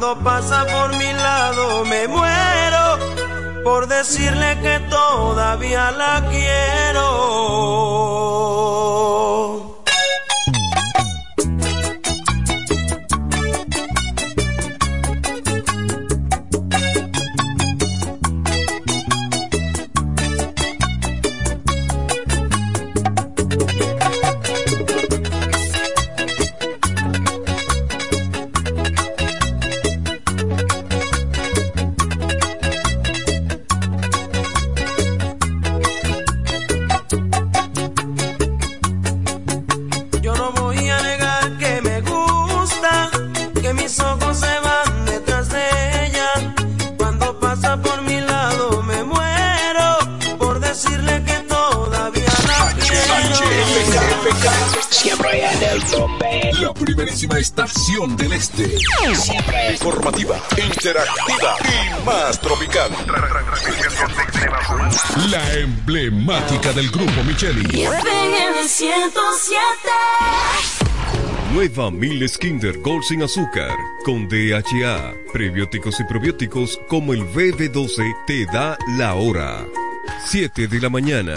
Cuando pasa por mi lado me muero por decirle que todavía la quiero. Nueva Miles Kinder Gold sin azúcar, con DHA, prebióticos y probióticos como el BB12 te da la hora. 7 de la mañana.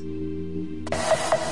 です。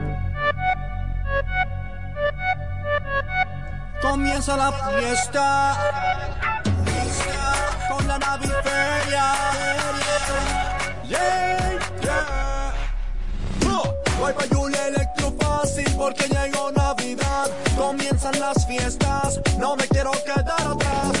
Comienza la fiesta con la naviferia. Yeah, yeah. Oh, Wi-Fi Julia Electro Fácil porque llegó Navidad. Comienzan las fiestas, no me quiero quedar atrás.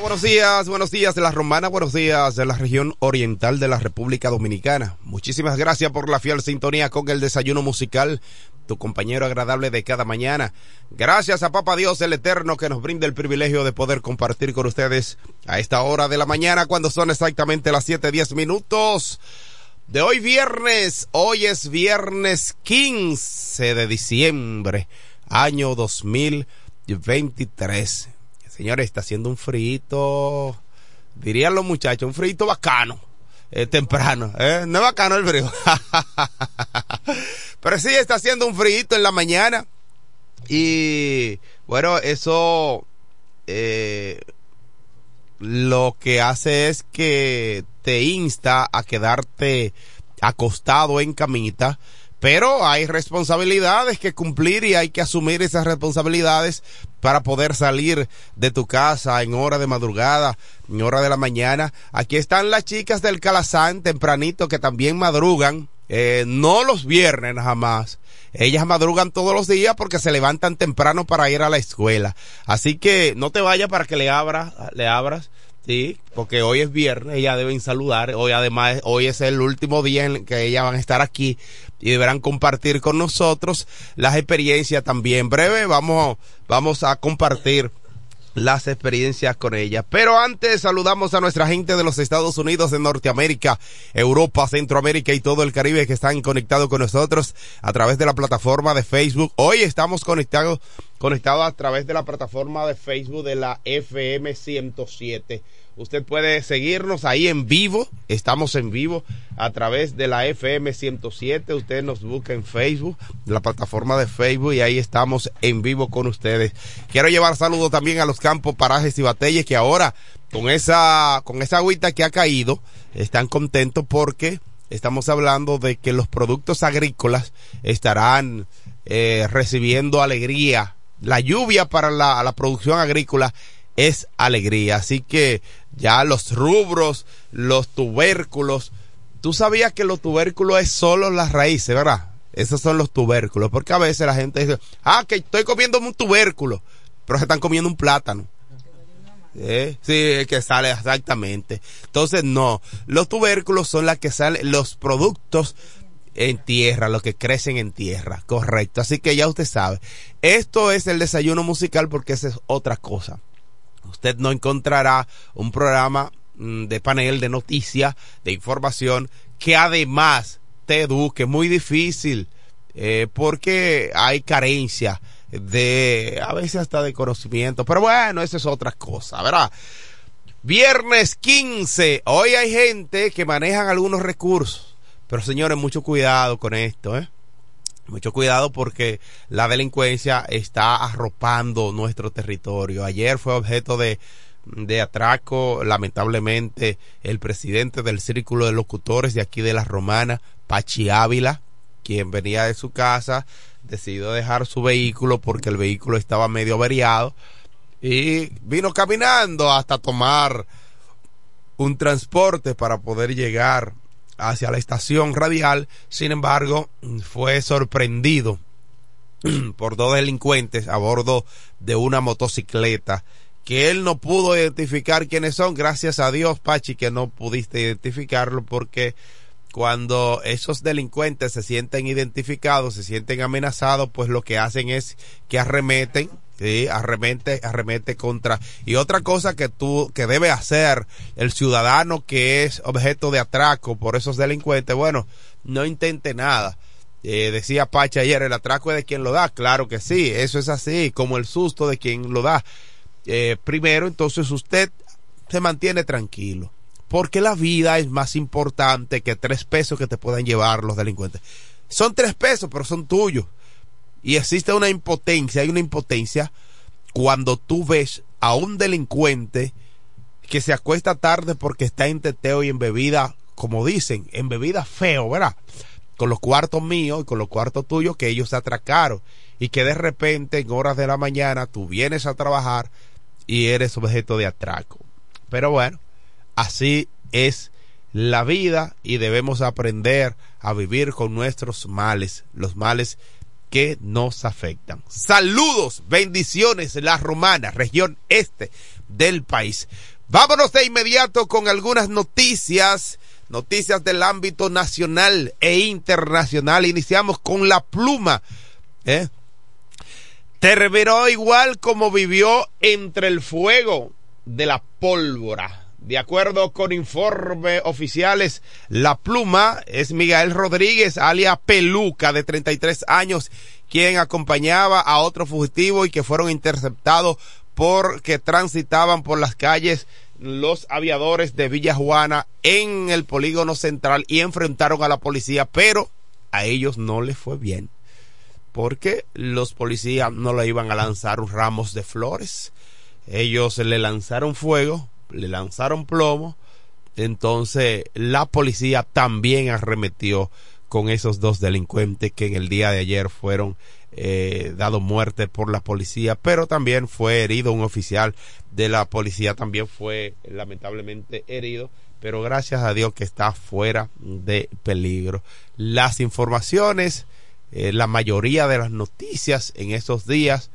Buenos días, buenos días de la Romana, buenos días de la región oriental de la República Dominicana. Muchísimas gracias por la fiel sintonía con el desayuno musical, tu compañero agradable de cada mañana. Gracias a Papa Dios el Eterno que nos brinda el privilegio de poder compartir con ustedes a esta hora de la mañana cuando son exactamente las 7:10 minutos de hoy viernes. Hoy es viernes 15 de diciembre, año 2023. Señores, está haciendo un frito, dirían los muchachos, un frito bacano, eh, temprano, ¿eh? No es bacano el frío. Pero sí, está haciendo un frito en la mañana. Y bueno, eso eh, lo que hace es que te insta a quedarte acostado en camita. Pero hay responsabilidades que cumplir y hay que asumir esas responsabilidades para poder salir de tu casa en hora de madrugada, en hora de la mañana. Aquí están las chicas del Calazán tempranito que también madrugan eh, no los viernes nada más. Ellas madrugan todos los días porque se levantan temprano para ir a la escuela. Así que no te vayas para que le abras, le abras, sí, porque hoy es viernes, ellas deben saludar. Hoy además, hoy es el último día en que ellas van a estar aquí y deberán compartir con nosotros las experiencias también. Breve, vamos, vamos a compartir las experiencias con ella. Pero antes saludamos a nuestra gente de los Estados Unidos, de Norteamérica, Europa, Centroamérica y todo el Caribe que están conectados con nosotros a través de la plataforma de Facebook. Hoy estamos conectados, conectados a través de la plataforma de Facebook de la FM 107 Usted puede seguirnos ahí en vivo. Estamos en vivo a través de la FM 107. Usted nos busca en Facebook, la plataforma de Facebook, y ahí estamos en vivo con ustedes. Quiero llevar saludos también a los campos, parajes y batalles que ahora, con esa, con esa agüita que ha caído, están contentos porque estamos hablando de que los productos agrícolas estarán eh, recibiendo alegría. La lluvia para la, la producción agrícola es alegría. Así que ya los rubros, los tubérculos. Tú sabías que los tubérculos es solo las raíces, ¿verdad? Esos son los tubérculos. Porque a veces la gente dice, ah, que estoy comiendo un tubérculo, pero se están comiendo un plátano. ¿Eh? Sí, que sale exactamente. Entonces, no. Los tubérculos son las que salen, los productos en tierra, los que crecen en tierra. Correcto. Así que ya usted sabe. Esto es el desayuno musical porque esa es otra cosa usted no encontrará un programa mm, de panel de noticias, de información, que además te eduque. Muy difícil, eh, porque hay carencia de, a veces hasta de conocimiento. Pero bueno, eso es otra cosa, ¿verdad? Viernes 15. Hoy hay gente que manejan algunos recursos. Pero señores, mucho cuidado con esto, ¿eh? Mucho cuidado porque la delincuencia está arropando nuestro territorio. Ayer fue objeto de, de atraco, lamentablemente, el presidente del Círculo de Locutores de aquí de la Romana, Pachi Ávila, quien venía de su casa, decidió dejar su vehículo porque el vehículo estaba medio averiado y vino caminando hasta tomar un transporte para poder llegar hacia la estación radial, sin embargo, fue sorprendido por dos delincuentes a bordo de una motocicleta que él no pudo identificar quiénes son, gracias a Dios, Pachi, que no pudiste identificarlo porque cuando esos delincuentes se sienten identificados, se sienten amenazados, pues lo que hacen es que arremeten Sí, arremete, arremete contra. Y otra cosa que tú, que debe hacer el ciudadano que es objeto de atraco por esos delincuentes, bueno, no intente nada. Eh, decía Pacha ayer, el atraco es de quien lo da. Claro que sí, eso es así, como el susto de quien lo da. Eh, primero, entonces usted se mantiene tranquilo. Porque la vida es más importante que tres pesos que te puedan llevar los delincuentes. Son tres pesos, pero son tuyos y existe una impotencia, hay una impotencia cuando tú ves a un delincuente que se acuesta tarde porque está en teteo y en bebida, como dicen, en bebida feo, ¿verdad? Con los cuartos míos y con los cuartos tuyos que ellos se atracaron y que de repente en horas de la mañana tú vienes a trabajar y eres objeto de atraco. Pero bueno, así es la vida y debemos aprender a vivir con nuestros males, los males que nos afectan. Saludos, bendiciones, la romana, región este del país. Vámonos de inmediato con algunas noticias, noticias del ámbito nacional e internacional. Iniciamos con la pluma. ¿eh? Terminó igual como vivió entre el fuego de la pólvora. De acuerdo con informes oficiales, la pluma es Miguel Rodríguez, alia Peluca, de 33 años, quien acompañaba a otro fugitivo y que fueron interceptados porque transitaban por las calles los aviadores de Villa Juana en el polígono central y enfrentaron a la policía, pero a ellos no les fue bien porque los policías no le iban a lanzar ramos de flores. Ellos le lanzaron fuego le lanzaron plomo, entonces la policía también arremetió con esos dos delincuentes que en el día de ayer fueron eh, dado muerte por la policía, pero también fue herido un oficial de la policía, también fue lamentablemente herido pero gracias a Dios que está fuera de peligro. Las informaciones, eh, la mayoría de las noticias en estos días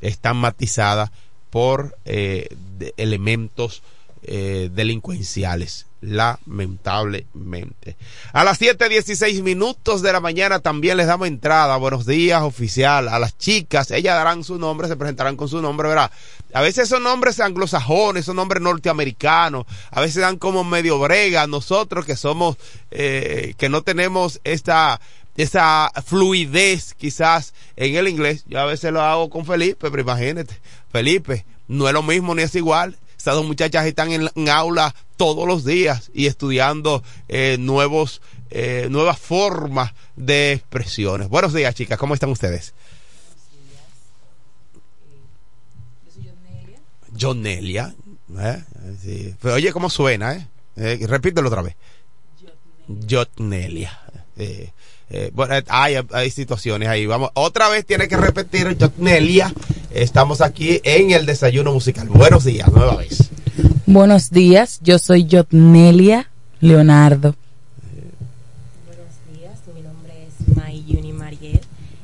están matizadas por eh, elementos eh, delincuenciales, lamentablemente. A las 7:16 minutos de la mañana también les damos entrada. Buenos días, oficial. A las chicas, ellas darán su nombre, se presentarán con su nombre, ¿verdad? A veces son nombres anglosajones, son nombres norteamericanos, a veces dan como medio brega. Nosotros que somos, eh, que no tenemos esta esa fluidez quizás en el inglés. Yo a veces lo hago con Felipe, pero imagínate, Felipe, no es lo mismo ni es igual. Estas dos muchachas están en, aula todos los días y estudiando eh, nuevos, eh, nuevas formas de expresiones. Buenos días, chicas, ¿cómo están ustedes? Jonelia. ¿eh? Sí. Pero oye, ¿cómo suena? Eh? Eh, repítelo otra vez. Jotnelia. Bueno, hay, hay situaciones ahí. Vamos, otra vez tiene que repetir Jotnelia. Estamos aquí en el desayuno musical. Buenos días, nueva vez. Buenos días, yo soy Jotnelia Leonardo. Buenos días, mi nombre es Mayuni Mariel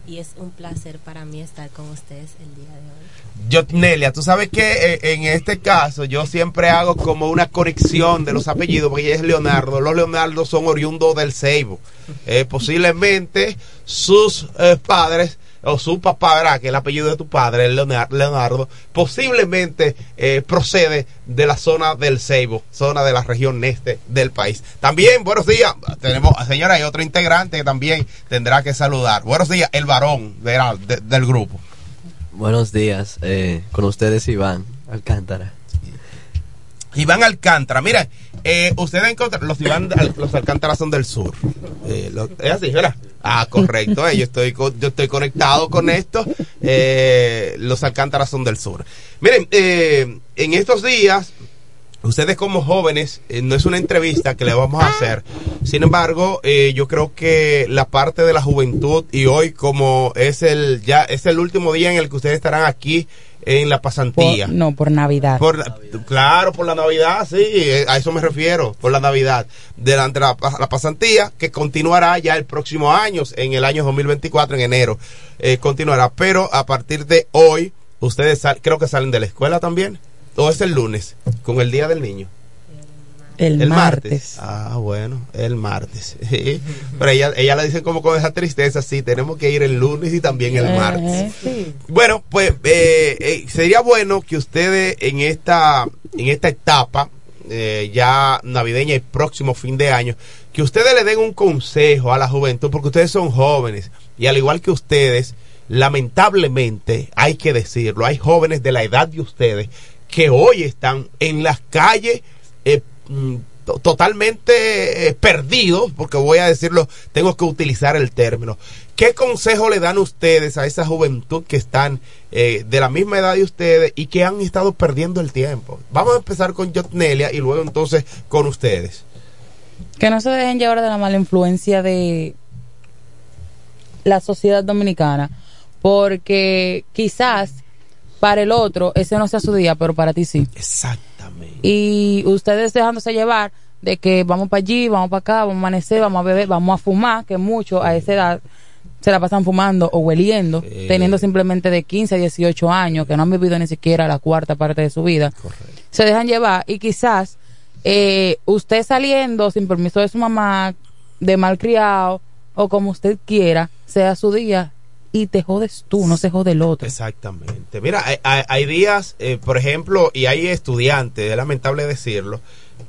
y es un placer para mí estar con ustedes el día de hoy. Jotnelia, tú sabes que eh, en este caso yo siempre hago como una conexión de los apellidos, porque ella es Leonardo. Los Leonardo son oriundos del Ceibo. Eh, posiblemente sus eh, padres o su papá, ¿verdad? Que el apellido de tu padre, Leonardo, posiblemente eh, procede de la zona del Ceibo, zona de la región este del país. También, buenos días, tenemos, señora, hay otro integrante que también tendrá que saludar. Buenos días, el varón de- del grupo. Buenos días, eh, con ustedes Iván Alcántara. Iván Alcántara, mira, eh, ustedes encuentran, los Iván, los Alcántara son del sur. Eh, es así, ¿verdad? Ah, correcto, eh, yo, estoy, yo estoy conectado con esto. Eh, los Alcántara son del sur. Miren, en estos días, ustedes como jóvenes, eh, no es una entrevista que le vamos a hacer. Sin embargo, eh, yo creo que la parte de la juventud y hoy como es el ya es el último día en el que ustedes estarán aquí en la pasantía. Por- no, por Navidad. Por la- claro, por la Navidad, sí, eh, a eso me refiero, por la Navidad. Delante de la, la pasantía, que continuará ya el próximo año, en el año 2024, en enero, eh, continuará. Pero a partir de hoy, ustedes sal- creo que salen de la escuela también, o es el lunes, con el Día del Niño. El, martes. Ah, bueno, el martes. Pero ella, ella le dice como con esa tristeza, sí, tenemos que ir el lunes y también el martes. Eh, sí. Bueno, pues eh, eh, sería bueno que ustedes en esta, en esta etapa eh, ya navideña y próximo fin de año, que ustedes le den un consejo a la juventud, porque ustedes son jóvenes y al igual que ustedes, lamentablemente, hay que decirlo, hay jóvenes de la edad de ustedes que hoy están en las calles eh, mm, to- totalmente eh, perdidos, porque voy a decirlo, tengo que utilizar el término. ¿Qué consejo le dan ustedes a esa juventud que están eh, de la misma edad de ustedes y que han estado perdiendo el tiempo? Vamos a empezar con Jotnelia y luego entonces con ustedes. Que no se dejen llevar de la mala influencia de la sociedad dominicana, porque quizás para el otro ese no sea su día, pero para ti sí. Exactamente. Y ustedes dejándose llevar de que vamos para allí, vamos para acá, vamos a amanecer, vamos a beber, vamos a fumar, que muchos a esa edad se la pasan fumando o hueliendo, teniendo simplemente de 15 a 18 años, que no han vivido ni siquiera la cuarta parte de su vida. Se dejan llevar y quizás eh, usted saliendo sin permiso de su mamá, de malcriado o como usted quiera, sea su día y te jodes tú, no se jode el otro. Exactamente. Mira, hay, hay- hay días, eh, por ejemplo, y hay estudiantes, es lamentable decirlo,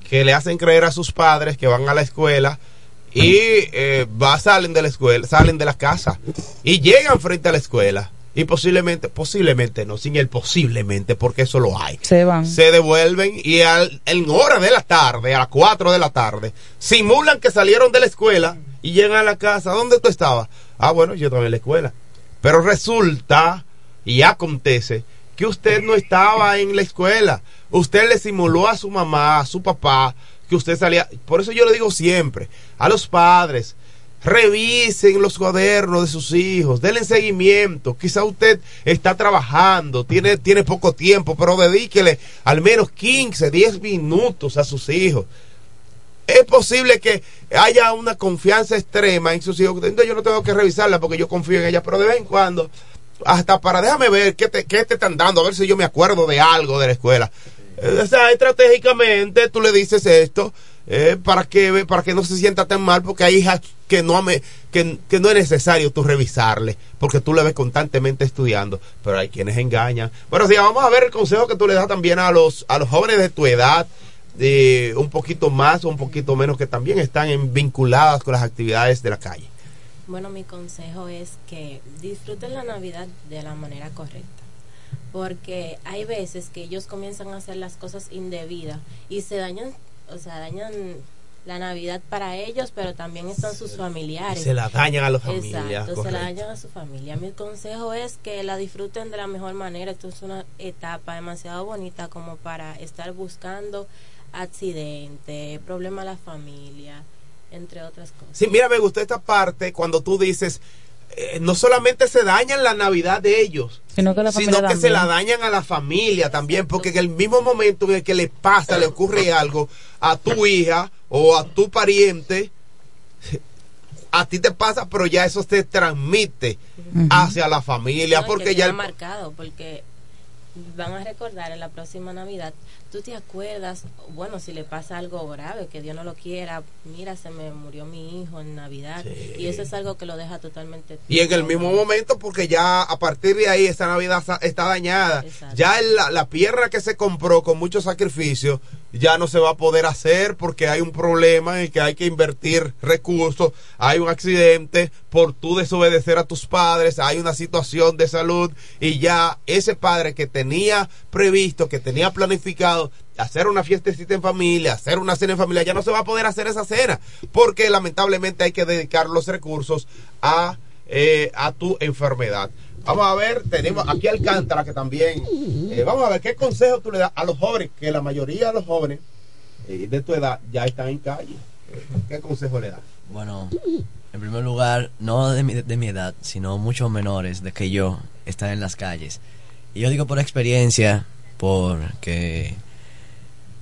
que le hacen creer a sus padres que van a la escuela y eh, va, salen de la escuela, salen de la casa y llegan frente a la escuela y posiblemente, posiblemente no, sin el posiblemente, porque eso lo hay. Se van. Se devuelven y al, en hora de la tarde, a las 4 de la tarde, simulan que salieron de la escuela y llegan a la casa. ¿Dónde tú estabas? Ah, bueno, yo estaba en la escuela. Pero resulta y acontece que usted no estaba en la escuela. Usted le simuló a su mamá, a su papá, que usted salía. Por eso yo le digo siempre a los padres, revisen los cuadernos de sus hijos, denle seguimiento. Quizá usted está trabajando, tiene, tiene poco tiempo, pero dedíquele al menos 15, 10 minutos a sus hijos. Es posible que haya una confianza extrema en sus hijos. Entonces yo no tengo que revisarla porque yo confío en ella, pero de vez en cuando, hasta para déjame ver qué te, qué te están dando, a ver si yo me acuerdo de algo de la escuela. Eh, O sea, estratégicamente tú le dices esto eh, para que para que no se sienta tan mal porque hay hijas que no ame, que, que no es necesario tú revisarle porque tú le ves constantemente estudiando pero hay quienes engañan bueno sí vamos a ver el consejo que tú le das también a los a los jóvenes de tu edad de un poquito más o un poquito menos que también están en- vinculadas con las actividades de la calle Bueno, mi consejo es que disfruten la Navidad de la manera correcta. Porque hay veces que ellos comienzan a hacer las cosas indebidas y se dañan, o sea, dañan la Navidad para ellos, pero también están sus familiares. se la dañan a las familias Exacto, se la dañan a su familia. Mi consejo es que la disfruten de la mejor manera. Esto es una etapa demasiado bonita como para estar buscando accidente, problema a la familia, entre otras cosas. Sí, mira, me gustó esta parte cuando tú dices, eh, no solamente se dañan la Navidad de ellos, Sino que la sino familia que se la dañan a la familia también, porque en el mismo momento en el que le pasa, le ocurre algo a tu hija o a tu pariente, a ti te pasa, pero ya eso se transmite hacia la familia, No, porque que ya el- marcado porque van a recordar en la próxima Navidad. Tú te acuerdas, bueno, si le pasa algo grave, que Dios no lo quiera, mira, se me murió mi hijo en Navidad. Y eso es algo que lo deja totalmente. Y en el mismo momento, porque ya a partir de ahí esa Navidad está dañada. Ya la, la pierna que se compró con mucho sacrificio ya no se va a poder hacer porque hay un problema en el que hay que invertir recursos, hay un accidente por tú desobedecer a tus padres, hay una situación de salud y ya ese padre que tenía previsto, que tenía planificado hacer una fiestecita en familia, hacer una cena en familia, ya no se va a poder hacer esa cena porque lamentablemente hay que dedicar los recursos a, eh, a tu enfermedad. Vamos a ver, tenemos aquí Alcántara que también, eh, vamos a ver qué consejo tú le das a los jóvenes, que la mayoría de los jóvenes eh, de tu edad ya están en calle. ¿Qué consejo le das? Bueno, en primer lugar, no de mi, de mi edad, sino muchos menores de que yo están en las calles. Y yo digo por experiencia, porque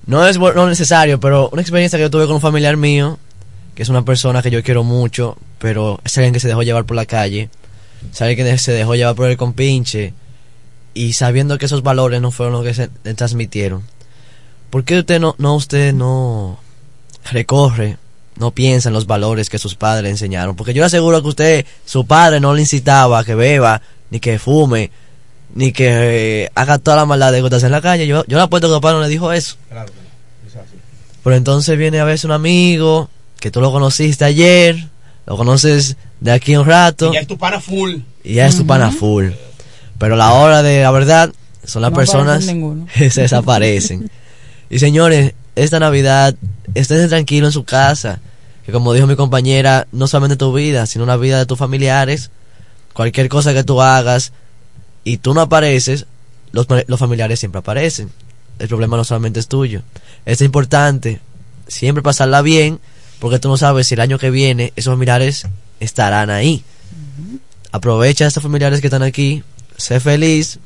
no es no necesario, pero una experiencia que yo tuve con un familiar mío, que es una persona que yo quiero mucho, pero es alguien que se dejó llevar por la calle, es alguien que se dejó llevar por el compinche, y sabiendo que esos valores no fueron los que se le transmitieron. ¿Por qué usted no, no usted no recorre, no piensa en los valores que sus padres le enseñaron? Porque yo le aseguro que usted, su padre no le incitaba a que beba, ni que fume, ni que eh, haga toda la maldad de que estás en la calle. Yo, yo le apuesto que padre no le dijo eso. Claro, es así. Pero entonces viene a veces un amigo que tú lo conociste ayer, lo conoces de aquí a un rato Y ya es tu pana full. y ya es tu pana full. Pero la hora de la verdad son las No personas que se desaparecen. y señores, esta Navidad, estén tranquilo en su casa. Que como dijo mi compañera, no solamente tu vida, sino la vida de tus familiares. Cualquier cosa que tú hagas y tú no apareces, los, los familiares siempre aparecen. El problema no solamente es tuyo. Es importante siempre pasarla bien, porque tú no sabes si el año que viene esos familiares estarán ahí. Aprovecha a estos familiares que están aquí, sé feliz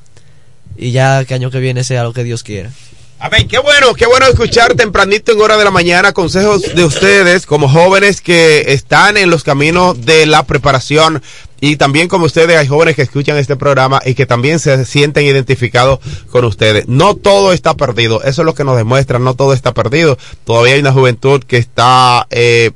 y ya que año que viene sea lo que Dios quiera. A ver, qué bueno, qué bueno escuchar tempranito en hora de la mañana consejos de ustedes como jóvenes que están en los caminos de la preparación y también como ustedes hay jóvenes que escuchan este programa y que también se sienten identificados con ustedes. No todo está perdido, eso es lo que nos demuestra, no todo está perdido. Todavía hay una juventud que está, eh,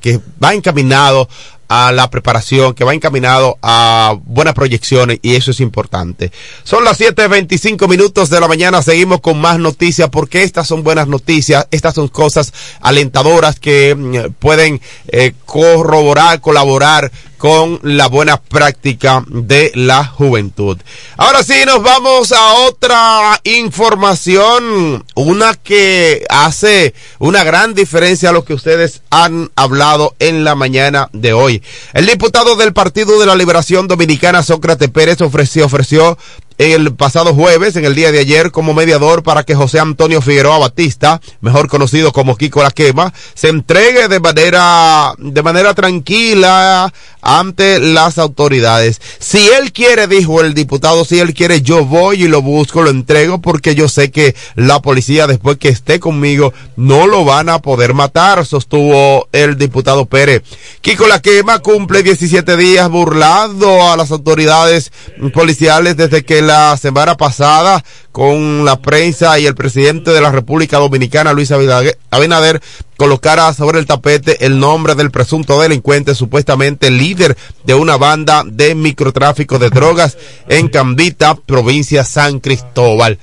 que va encaminado a la preparación, que va encaminado a buenas proyecciones y eso es importante. Son las 7.25 minutos de la mañana, seguimos con más noticias porque estas son buenas noticias, estas son cosas alentadoras que mm, pueden eh, corroborar, colaborar con la buena práctica de la juventud. Ahora sí, nos vamos a otra información, una que hace una gran diferencia a lo que ustedes han hablado en la mañana de hoy. El diputado del Partido de la Liberación Dominicana, Sócrates Pérez, ofreció, ofreció el pasado jueves, en el día de ayer, como mediador para que José Antonio Figueroa Batista, mejor conocido como Kiko La Quema, se entregue de manera, de manera tranquila ante las autoridades. Si él quiere, dijo el diputado, si él quiere, yo voy y lo busco, lo entrego, porque yo sé que la policía, después que esté conmigo, no lo van a poder matar, sostuvo el diputado Pérez. Kiko La Quema cumple 17 días burlando a las autoridades policiales desde que la semana pasada con la prensa y el presidente de la República Dominicana, Luis Abinader, colocara sobre el tapete el nombre del presunto delincuente, supuestamente líder de una banda de microtráfico de drogas en Cambita, provincia San Cristóbal.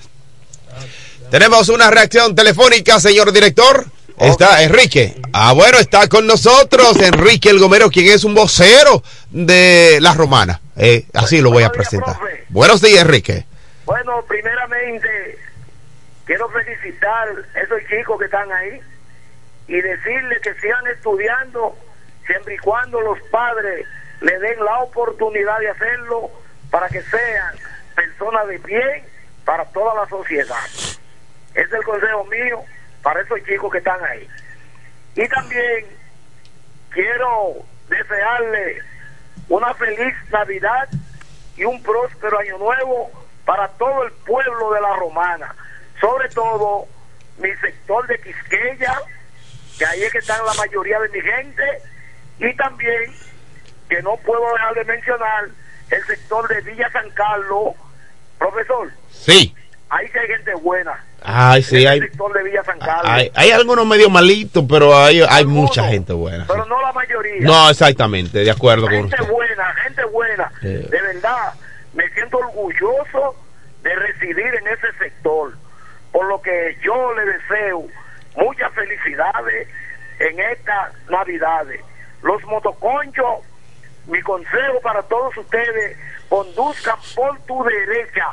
Tenemos una reacción telefónica, señor director. Está Enrique. Ah, bueno, está con nosotros Enrique El Gomero, quien es un vocero de La Romana. Eh, así lo voy a presentar. Buenos días, Enrique. Bueno, primeramente, quiero felicitar a esos chicos que están ahí y decirles que sigan estudiando siempre y cuando los padres le den la oportunidad de hacerlo para que sean personas de bien para toda la sociedad. Ese es el consejo mío para esos chicos que están ahí. Y también quiero desearle una feliz Navidad y un próspero año nuevo para todo el pueblo de la Romana, sobre todo mi sector de Quisqueya, que ahí es que están la mayoría de mi gente, y también, que no puedo dejar de mencionar, el sector de Villa San Carlos, profesor. Sí. Ahí sí hay gente buena. Ay, sí, hay, sector de Villa San Carlos. hay, hay algunos medio malitos, pero hay, hay mucha gente buena. Pero no la mayoría. No, exactamente, de acuerdo con gente usted. buena, gente buena. Eh. De verdad, me siento orgulloso de residir en ese sector. Por lo que yo le deseo muchas felicidades en estas Navidades. Los motoconchos, mi consejo para todos ustedes, conduzcan por tu derecha.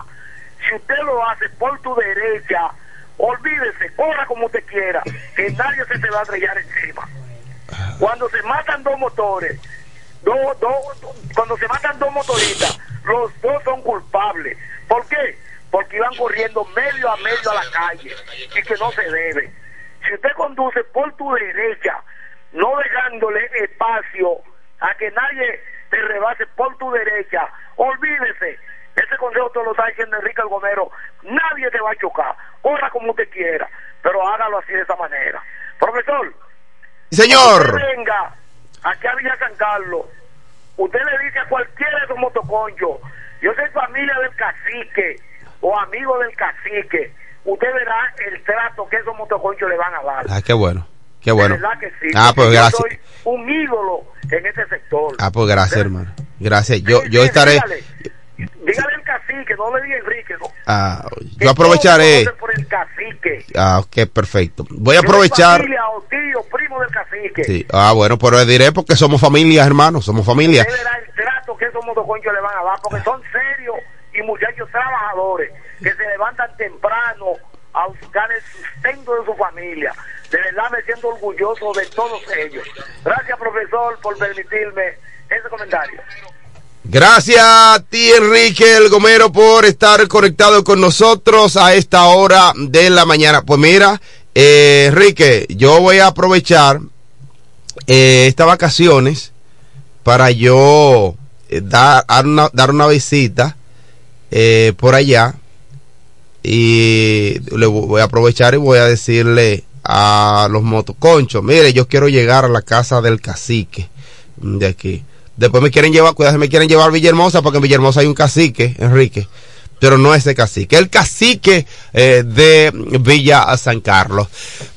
Si usted lo hace por tu derecha, olvídese, corra como usted quiera, que nadie se te va a estrellar encima. Cuando se matan dos motores, dos, dos, cuando se matan dos motoristas, los dos son culpables. ¿Por qué? Porque iban corriendo medio a medio a la calle y que no se debe. Si usted conduce por tu derecha, no dejándole espacio a que nadie te rebase por tu derecha, olvídese. Ese consejo te lo está diciendo Enrique el Gomero. Nadie te va a chocar. Corra como usted quiera, pero hágalo así de esa manera. Profesor, Señor. venga aquí a Villa San Carlos, usted le dice a cualquiera de esos motoconchos, yo soy familia del cacique o amigo del cacique, usted verá el trato que esos motoconchos le van a dar. Ah, qué bueno, qué bueno. De verdad que sí. Ah, pues yo gracias. soy un ídolo en ese sector. Ah, pues gracias, hermano. Gracias. Yo, yo estaré. Dígale, dígale al cacique, no le diga Enrique, no. Ah, yo aprovecharé. por el cacique. Ah, ok, perfecto. Voy a aprovechar. familia o tío, primo del cacique. Sí. Ah, bueno, pero le diré porque somos familia, hermano. Somos familia. Usted verá el trato que esos motoconchos le van a dar, porque son serios y muchachos trabajadores que se levantan temprano a buscar el sustento de su familia. De verdad me siento orgulloso de todos ellos. Gracias, profesor, por permitirme ese comentario. Gracias a ti, Enrique El Gomero, por estar conectado con nosotros a esta hora de la mañana. Pues mira, eh, Enrique, yo voy a aprovechar eh, estas vacaciones para yo eh, dar, una, dar una visita eh, por allá y le vo- voy a aprovechar y voy a decirle a los motoconchos, mire, yo quiero llegar a la casa del cacique de aquí. Después me quieren llevar, cuidado, me quieren llevar a Villahermosa porque en Villahermosa hay un cacique, Enrique, pero no ese cacique, el cacique eh, de Villa San Carlos.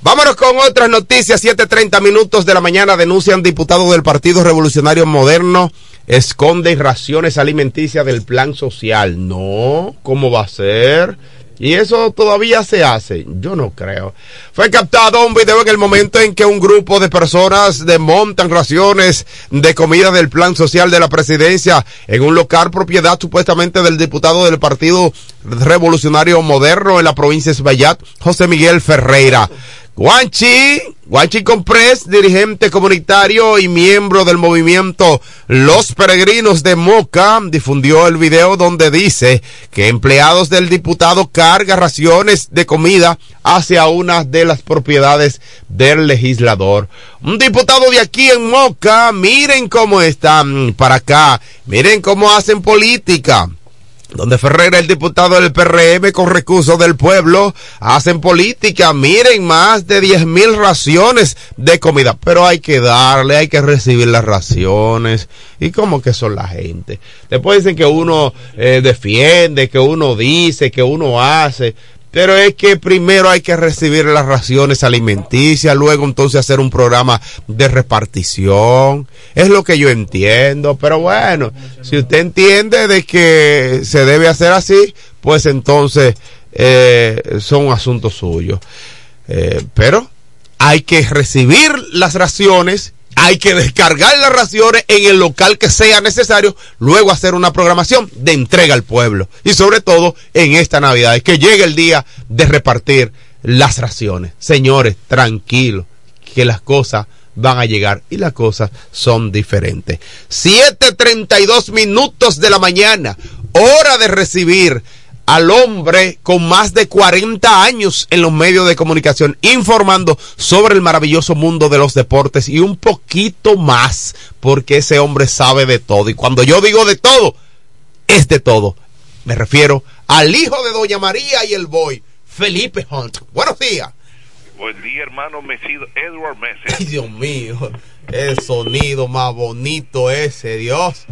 Vámonos con otras noticias, 7.30 minutos de la mañana denuncian diputados del Partido Revolucionario Moderno esconden raciones alimenticias del plan social. No, ¿cómo va a ser? Y eso todavía se hace. Yo no creo. Fue captado un video en el momento en que un grupo de personas desmontan raciones de comida del plan social de la presidencia en un local propiedad supuestamente del diputado del Partido Revolucionario Moderno en la provincia de Espaillat, José Miguel Ferreira. Guanchi, Guanchi Comprés, dirigente comunitario y miembro del movimiento Los Peregrinos de Moca, difundió el video donde dice que empleados del diputado cargan raciones de comida hacia una de las propiedades del legislador. Un diputado de aquí en Moca, miren cómo están para acá, miren cómo hacen política donde Ferreira, el diputado del PRM con recursos del pueblo, hacen política. Miren, más de 10 mil raciones de comida. Pero hay que darle, hay que recibir las raciones. ¿Y cómo que son la gente? Después dicen que uno eh, defiende, que uno dice, que uno hace. Pero es que primero hay que recibir las raciones alimenticias, luego entonces hacer un programa de repartición. Es lo que yo entiendo. Pero bueno, si usted entiende de que se debe hacer así, pues entonces eh, son asuntos suyos. Eh, pero hay que recibir las raciones hay que descargar las raciones en el local que sea necesario, luego hacer una programación de entrega al pueblo. Y sobre todo en esta Navidad, que llegue el día de repartir las raciones. Señores, tranquilos, que las cosas van a llegar y las cosas son diferentes. 7.32 minutos de la mañana, hora de recibir al hombre con más de 40 años en los medios de comunicación, informando sobre el maravilloso mundo de los deportes y un poquito más, porque ese hombre sabe de todo. Y cuando yo digo de todo, es de todo. Me refiero al hijo de Doña María y el boy, Felipe Hunt. Buenos días. Buen día, hermano Mesido, Edward Messi. Ay, Dios mío, el sonido más bonito ese, Dios.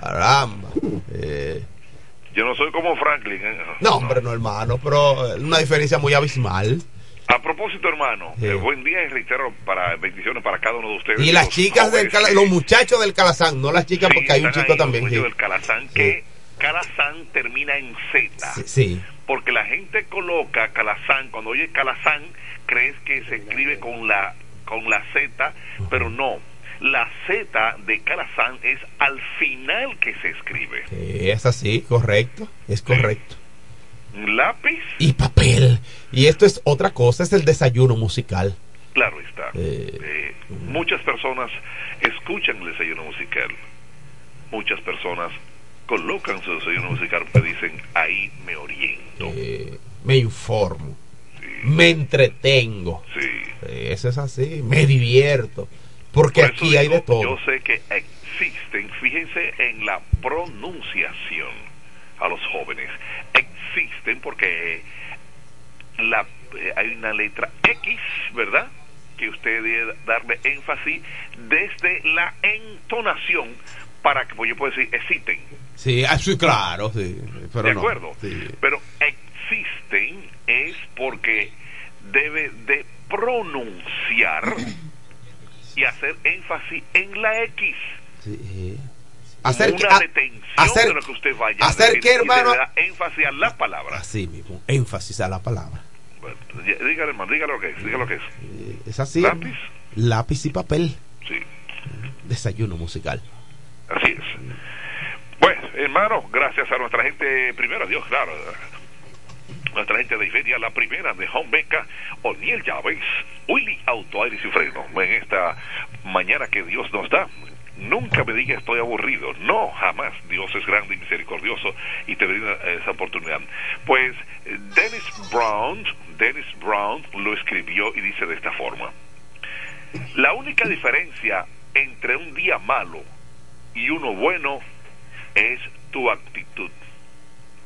Caramba. Eh, yo no soy como Franklin. ¿eh? No, hombre, no, hermano, pero una diferencia muy abismal. A propósito, hermano, Sí. eh, buen día y reitero para bendiciones para cada uno de ustedes. Y las chicas del Cala- los muchachos del Calazán, no las chicas sí, porque hay un chico ahí, también. los Sí. del Calazán, que Calazán termina en Z. sí. Porque la gente coloca Calazán, cuando oye Calazán, crees que se escribe con la, con la Z, pero no. La Z de Calazán es al final que se escribe. Sí, es así, correcto, es correcto. Lápiz, Y papel. Y esto es otra cosa, es el desayuno musical. claro está. Eh, muchas personas escuchan el desayuno musical. Muchas personas colocan su desayuno musical porque dicen, ahí me oriento. Eh, me informo, me entretengo. Sí. Eh, Eso es así, me divierto. Porque Por aquí hay de todo. Yo sé que existen, fíjense en la pronunciación a los jóvenes. Existen porque la, eh, hay una letra X, ¿verdad? Que usted debe darle énfasis desde la entonación para que, pues yo puedo decir, existen. Sí, ah, sí, claro, sí. Pero ¿De no, acuerdo? sí. Pero existen es porque debe de pronunciar y hacer énfasis en la X. Sí. Hacer que- una a- detención hacer- de lo que usted vaya hacer decir que, hermano- le da énfasis a la palabra. Así mismo, énfasis a la palabra. Ya, Dígale, hermano, dígale lo que es, dígale lo que es. Es así. Lápiz. Lápiz y papel. Sí, Desayuno musical. así es. Bueno, hermano, gracias a nuestra gente, primero a Dios, claro. Nuestra gente de Iberia, la primera de Home Beca, O'Neill Llaves, Willy Auto Aires y Freno. En esta mañana que Dios nos da, nunca me diga estoy aburrido. No, jamás. Dios es grande y misericordioso y te brinda esa oportunidad. Pues eh, Dennis Brown, Dennis Brown lo escribió y dice de esta forma. La única diferencia entre un día malo y uno bueno es tu actitud.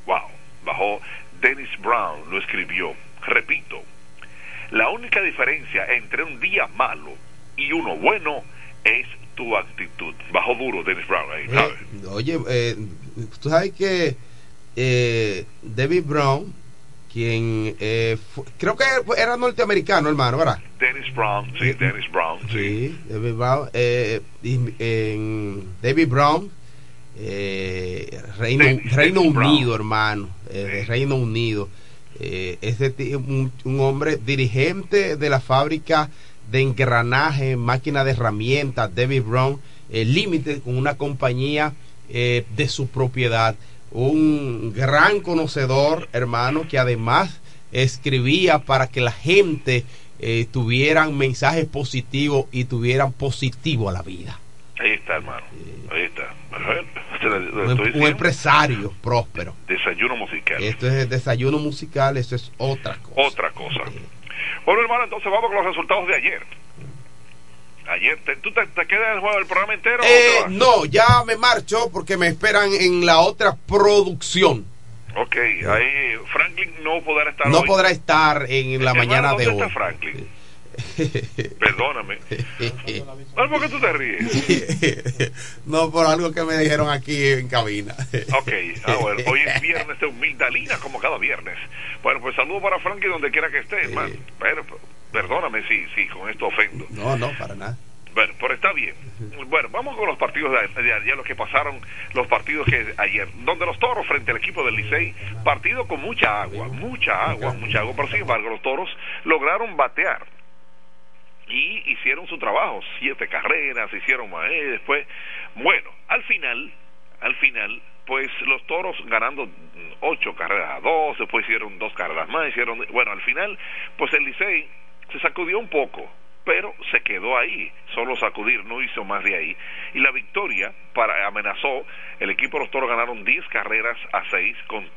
Wow, bajo Dennis Brown lo escribió. Repito, la única diferencia entre un día malo y uno bueno es tu actitud. Bajo duro Dennis Brown ahí, ¿sabes? Eh, oye, eh, tú sabes que eh, David Brown, quien eh, fu- creo que era norteamericano, hermano, ¿verdad? Dennis Brown, sí, Dennis Brown, sí. Sí, David Brown. eh, en David Brown, eh, Reino. Unido, hermano, eh, de Reino Unido. Eh, ti- un, un hombre dirigente de la fábrica de engranaje, máquina de herramientas, David Brown, eh, límite con una compañía eh, de su propiedad. Un gran conocedor, hermano, que además escribía para que la gente tuvieran mensajes positivos y tuvieran positivo a la vida. Ahí está, hermano. Ahí está. Un, un empresario próspero. Desayuno musical. Esto es desayuno musical, eso es otra cosa. Otra cosa. Bueno, hermano, entonces vamos con los resultados de ayer. Ayer, te- ¿tú te, te quedas el programa entero? Eh, no, ya me marcho porque me esperan en la otra producción. Ok, ahí Franklin no podrá estar No hoy. podrá estar en la Hermano, mañana ¿dónde de está hoy. Franklin? Perdóname. ¿Por qué tú te ríes? no, por algo que me dijeron aquí en cabina. Ok, ah, bueno, hoy es viernes de humildalina como cada viernes. Bueno, pues saludo para Franklin donde quiera que esté, hermano. Pero, pero, perdóname si, si con esto ofendo. No, no, para nada. Bueno, pero está bien. Bueno, vamos con los partidos de, de ayer, los que pasaron, los partidos que ayer, donde los toros frente al equipo del Licey, partido con mucha agua, mucha agua, mucha agua, pero sin embargo los toros lograron batear y hicieron su trabajo, siete carreras, hicieron más, después, bueno, al final, al final, pues los toros ganando ocho carreras a dos, después hicieron dos carreras más, hicieron, bueno, al final, pues el Licey se sacudió un poco, pero se quedó ahí, solo sacudir, no hizo más de ahí. Y la victoria para amenazó, el equipo de los toros ganaron 10 carreras a 6 con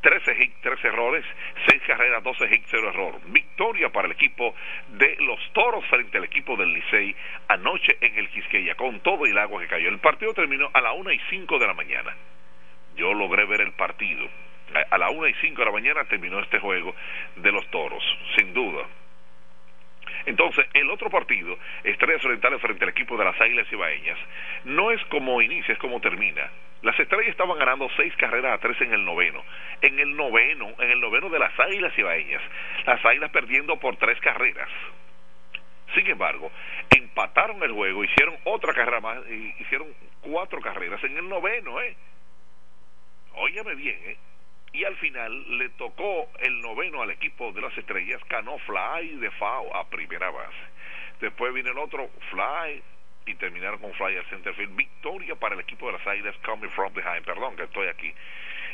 13 hits, 3 errores, 6 carreras, 12 hits, 0 error. Victoria para el equipo de los toros frente al equipo del Licey anoche en el Quisqueya, con todo el agua que cayó. El partido terminó a la 1 y 5 de la mañana. Yo logré ver el partido. A- la 1 y 5 de la mañana terminó este juego de los toros, sin duda. Entonces, el otro partido, Estrellas Orientales frente al equipo de las Águilas Ibaeñas, no es como inicia, es como termina. Las Estrellas estaban ganando seis carreras a tres en el noveno. En el noveno, en el noveno de las Águilas Ibaeñas, las Águilas perdiendo por tres carreras. Sin embargo, empataron el juego, hicieron otra carrera más, y hicieron cuatro carreras en el noveno, ¿eh? Óyame bien, ¿eh? Y al final le tocó el noveno al equipo de las estrellas, ganó Fly de FAO a primera base. Después vino el otro Fly y terminaron con Fly al centerfield. Victoria para el equipo de las águilas, coming from behind, perdón que estoy aquí.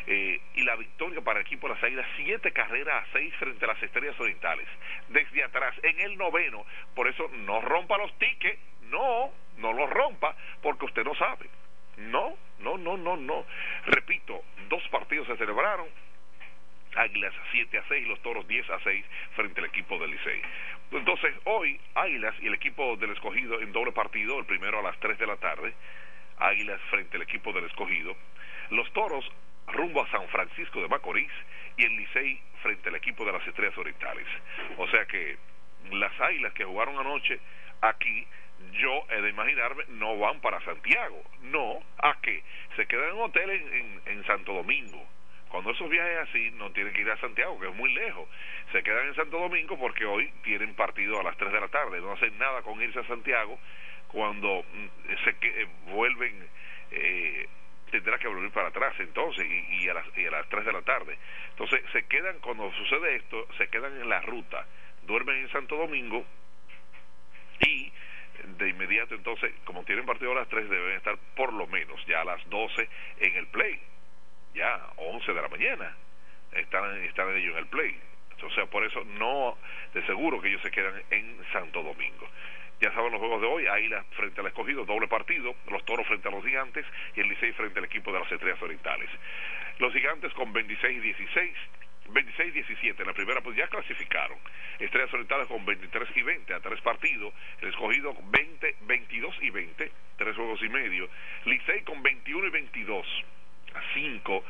Eh, y la victoria para el equipo de las águilas, siete carreras a seis frente a las estrellas orientales. Desde atrás, en el noveno, por eso no rompa los tickets, no, no los rompa, porque usted no sabe. No, no, no, no, no. Repito, dos partidos se celebraron. Águilas 7 a 6, los Toros 10 a 6 frente al equipo del Licey. Entonces, hoy Águilas y el equipo del Escogido en doble partido, el primero a las 3 de la tarde, Águilas frente al equipo del Escogido. Los Toros rumbo a San Francisco de Macorís y el Licey frente al equipo de las Estrellas Orientales. O sea que las Águilas que jugaron anoche aquí yo he de imaginarme, no van para Santiago. No, ¿a qué? Se quedan en un hotel en, en, Santo Domingo. Cuando esos viajes así, no tienen que ir a Santiago, que es muy lejos. Se quedan en Santo Domingo porque hoy tienen partido a las 3 de la tarde. No hacen nada con irse a Santiago cuando mm, se que, eh, vuelven, eh, tendrá que volver para atrás entonces y, y, a las, y a las 3 de la tarde. Entonces se quedan, cuando sucede esto, se quedan en la ruta. Duermen en Santo Domingo y de inmediato entonces, como tienen partido a las 3, deben estar por lo menos ya a las 12 en el play. Ya, 11 de la mañana. Están, están ellos en el play. O sea, por eso no, de seguro que ellos se quedan en Santo Domingo. Ya saben los juegos de hoy, Águila frente al escogido, doble partido, los toros frente a los gigantes y el Licey frente al equipo de las estrellas orientales. Los gigantes con 26 y 16, 26-17 en la primera, pues ya clasificaron. Estrellas Orientales con 23 y 20 a tres partidos. El escogido 20, 22 y 20, tres juegos y medio. Licey con 21 y 22 a 5.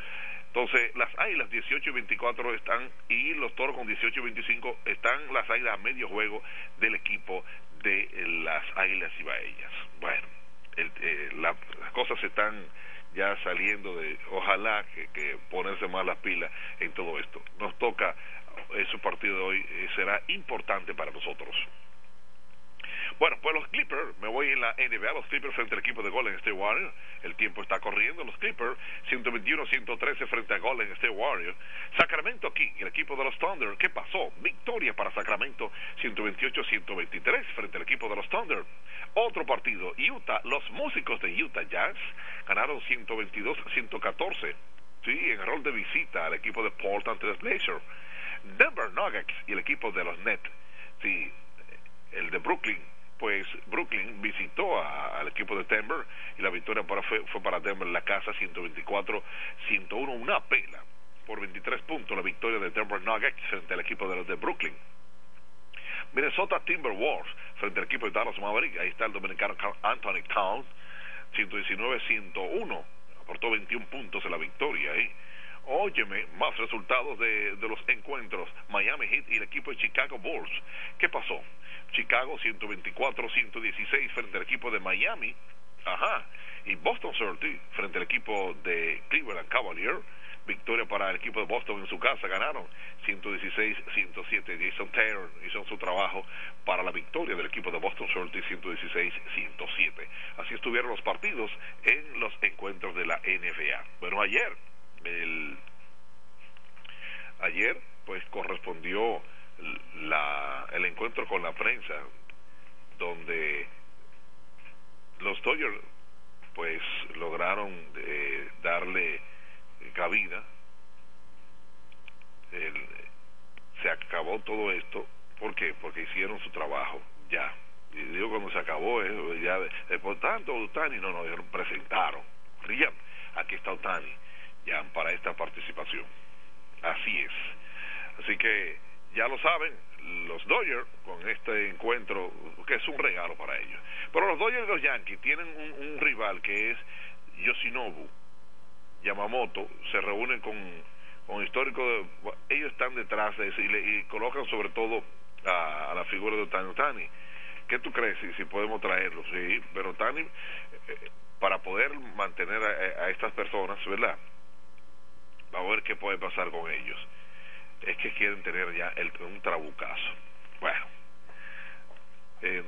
Entonces, las águilas 18 y 24 están, y los toros con 18 y 25 están las águilas a medio juego del equipo de las águilas ibaeñas. Bueno, el, eh, la, las cosas están ya saliendo de ojalá que, ponerse más las pilas en todo esto. Nos toca ese partido de hoy eh, será importante para nosotros bueno, pues los Clippers, me voy en la NBA, los Clippers frente al equipo de Golden State Warriors. El tiempo está corriendo, los Clippers 121-113 frente a Golden State Warriors. Sacramento aquí, el equipo de los Thunder, ¿qué pasó? Victoria para Sacramento 128-123 frente al equipo de los Thunder. Otro partido, Utah, los músicos de Utah Jazz ganaron 122-114. Sí, en rol de visita al equipo de Portland Trail Blazers. Denver Nuggets y el equipo de los Nets sí, el de Brooklyn, pues Brooklyn visitó a- al equipo de Denver y la victoria para, fue, fue para Denver en la casa 124-101, una pela por 23 puntos la victoria de Denver Nuggets frente al equipo de los de Brooklyn. Minnesota Timberwolves frente al equipo de Dallas Maverick, ahí está el dominicano Carl Anthony Towns, 119-101, aportó 21 puntos en la victoria ahí. Óyeme, más resultados de, los encuentros, Miami Heat y el equipo de Chicago Bulls. ¿Qué pasó? Chicago 124-116 frente al equipo de Miami, ajá, y Boston Celtics frente al equipo de Cleveland Cavaliers. Victoria para el equipo de Boston en su casa, ganaron 116-107. Jason Taylor hizo su trabajo para la victoria del equipo de Boston Celtics 116-107. Así estuvieron los partidos en los encuentros de la NBA. Bueno, ayer, el, ayer pues correspondió la, el encuentro con la prensa donde los Dodgers pues lograron eh, darle cabida. El- se acabó todo esto. ¿por qué? porque hicieron su trabajo ya. Y digo cuando se acabó eh, ya eh, por tanto Otani no nos presentaron. Ya aquí está Otani ya para esta participación. Así es. Así que ya lo saben los Dodgers con este encuentro que es un regalo para ellos. Pero los Dodgers y los Yankees tienen un, un rival que es Yoshinobu Yamamoto se reúnen con, con históricos de, ellos están detrás de eso y, le, y colocan sobre todo a, la figura de Otani. Otani ¿qué tú crees si, si podemos traerlo? sí, pero Otani eh, para poder mantener a, a estas personas ¿verdad? Vamos a ver qué puede pasar con ellos es que quieren tener ya el, un trabucazo bueno eh,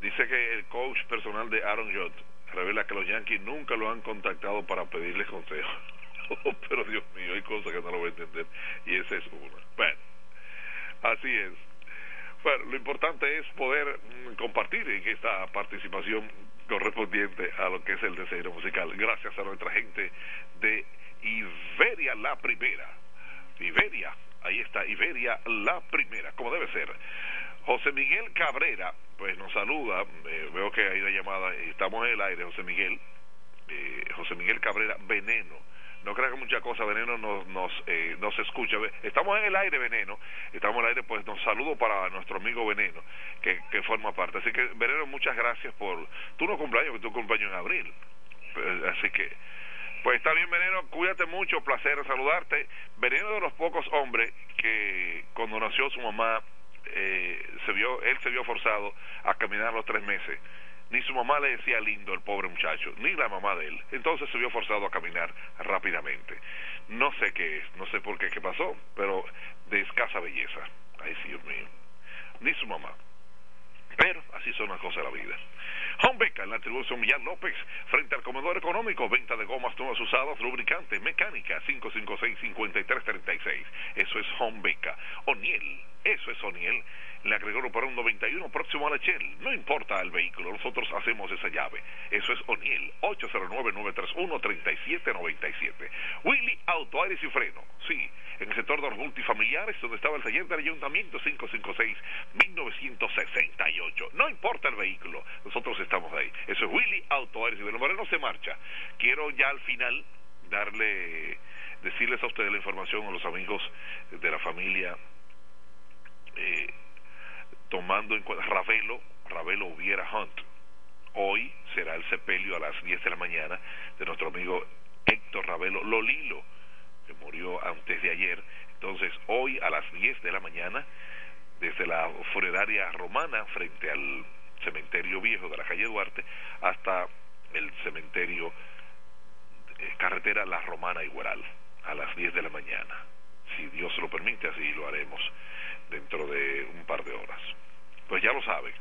dice que el coach personal de Aaron Judge revela que los Yankees nunca lo han contactado para pedirle consejo. Oh, pero Dios mío, hay cosas que no lo voy a entender y esa es una. Bueno, así es. Bueno, lo importante es poder mm, compartir en esta participación correspondiente a lo que es el deseo musical. Gracias a nuestra gente de Iberia la Primera. Iberia, ahí está, Iberia la Primera, como debe ser. José Miguel Cabrera, pues nos saluda, eh, veo que hay una llamada, estamos en el aire, José Miguel, eh, José Miguel Cabrera, Veneno. No creas que muchas cosas, Veneno nos, nos, eh, nos escucha. Estamos en el aire, Veneno. Estamos en el aire, pues nos saludo para nuestro amigo Veneno, que, que forma parte. Así que, Veneno, muchas gracias por... Tú no cumpleaños, que tú cumpleaños en abril. Pues, así que... Pues está bien, Veneno, cuídate mucho, placer saludarte. Veneno de los pocos hombres que cuando nació su mamá, eh, se vio, él se vio forzado a caminar los tres meses. Ni su mamá le decía lindo el pobre muchacho, ni la mamá de él. Entonces se vio forzado a caminar rápidamente. No sé qué es, no sé por qué, qué pasó, pero de escasa belleza. Ay, Dios mío. Ni su mamá. Pero así son las cosas de la vida. Home Beca en la atribución Millán López, frente al comedor económico, venta de gomas nuevas usadas, lubricantes, mecánica, 556-5336. Eso es Home Beca. O'Neill, eso es O'Neill. Le agregó para un 91 próximo a la Shell. No importa el vehículo, nosotros hacemos esa llave. Eso es O'Neill, 809-931-3797. Willy Auto, Aires y Freno. Sí, en el sector de los multifamiliares, donde estaba el taller del ayuntamiento 556-1968. No importa el vehículo, nosotros estamos ahí. Eso es Willy Auto, Aires y Freno. Moreno se marcha. Quiero ya al final darle, decirles a ustedes la información a los amigos de la familia. Eh, tomando en cuenta Ravelo, Ravelo Hubiera Hunt. Hoy será el sepelio a las 10 de la mañana de nuestro amigo Héctor Ravelo Lolilo, que murió antes de ayer. Entonces, hoy a las 10 de la mañana, desde la funeraria romana frente al cementerio viejo de la calle Duarte hasta el cementerio eh, carretera La Romana Igueral, a las 10 de la mañana. Si Dios lo permite, así lo haremos dentro de un par de horas. Pues ya lo saben.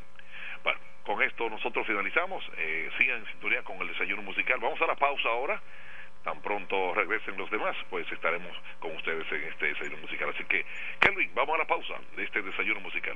Bueno, con esto nosotros finalizamos. Eh, sigan en sintonía con el desayuno musical. Vamos a la pausa ahora. Tan pronto regresen los demás, pues estaremos con ustedes en este desayuno musical. Así que, Kelvin, vamos a la pausa de este desayuno musical.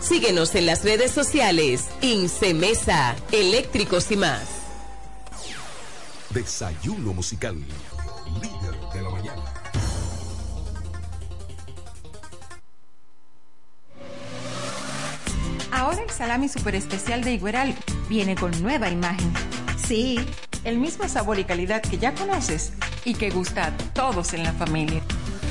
Síguenos en las redes sociales. Incemesa, eléctricos y más. Desayuno musical. Líder de la mañana. Ahora el salami super especial de Igueral viene con nueva imagen. Sí, el mismo sabor y calidad que ya conoces y que gusta a todos en la familia.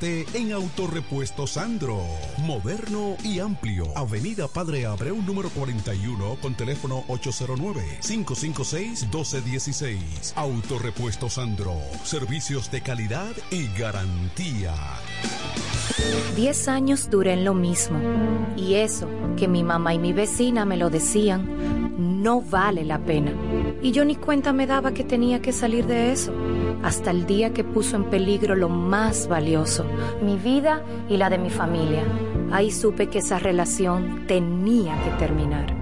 en Autorepuesto Sandro. Moderno y amplio. Avenida Padre Abreu número 41 con teléfono 809-556-1216. Autorepuesto Sandro. Servicios de calidad y garantía. Diez años duré en lo mismo. Y eso, que mi mamá y mi vecina me lo decían, no vale la pena. Y yo ni cuenta me daba que tenía que salir de eso. Hasta el día que puso en peligro lo más valioso, mi vida y la de mi familia. Ahí supe que esa relación tenía que terminar.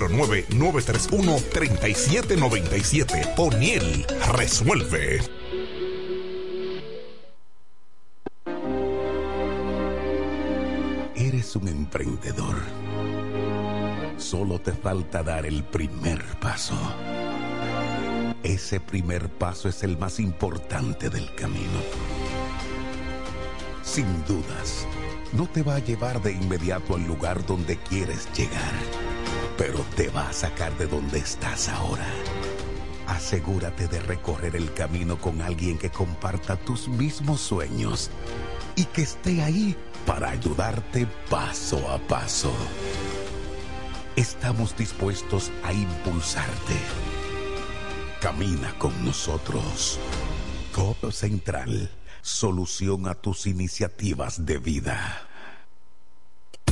809-931-3797. Poniel resuelve. Eres un emprendedor. Solo te falta dar el primer paso. Ese primer paso es el más importante del camino. Sin dudas, no te va a llevar de inmediato al lugar donde quieres llegar, pero te va a sacar de donde estás ahora. Asegúrate de recorrer el camino con alguien que comparta tus mismos sueños y que esté ahí para ayudarte paso a paso. Estamos dispuestos a impulsarte. Camina con nosotros. Codo Central, solución a tus iniciativas de vida.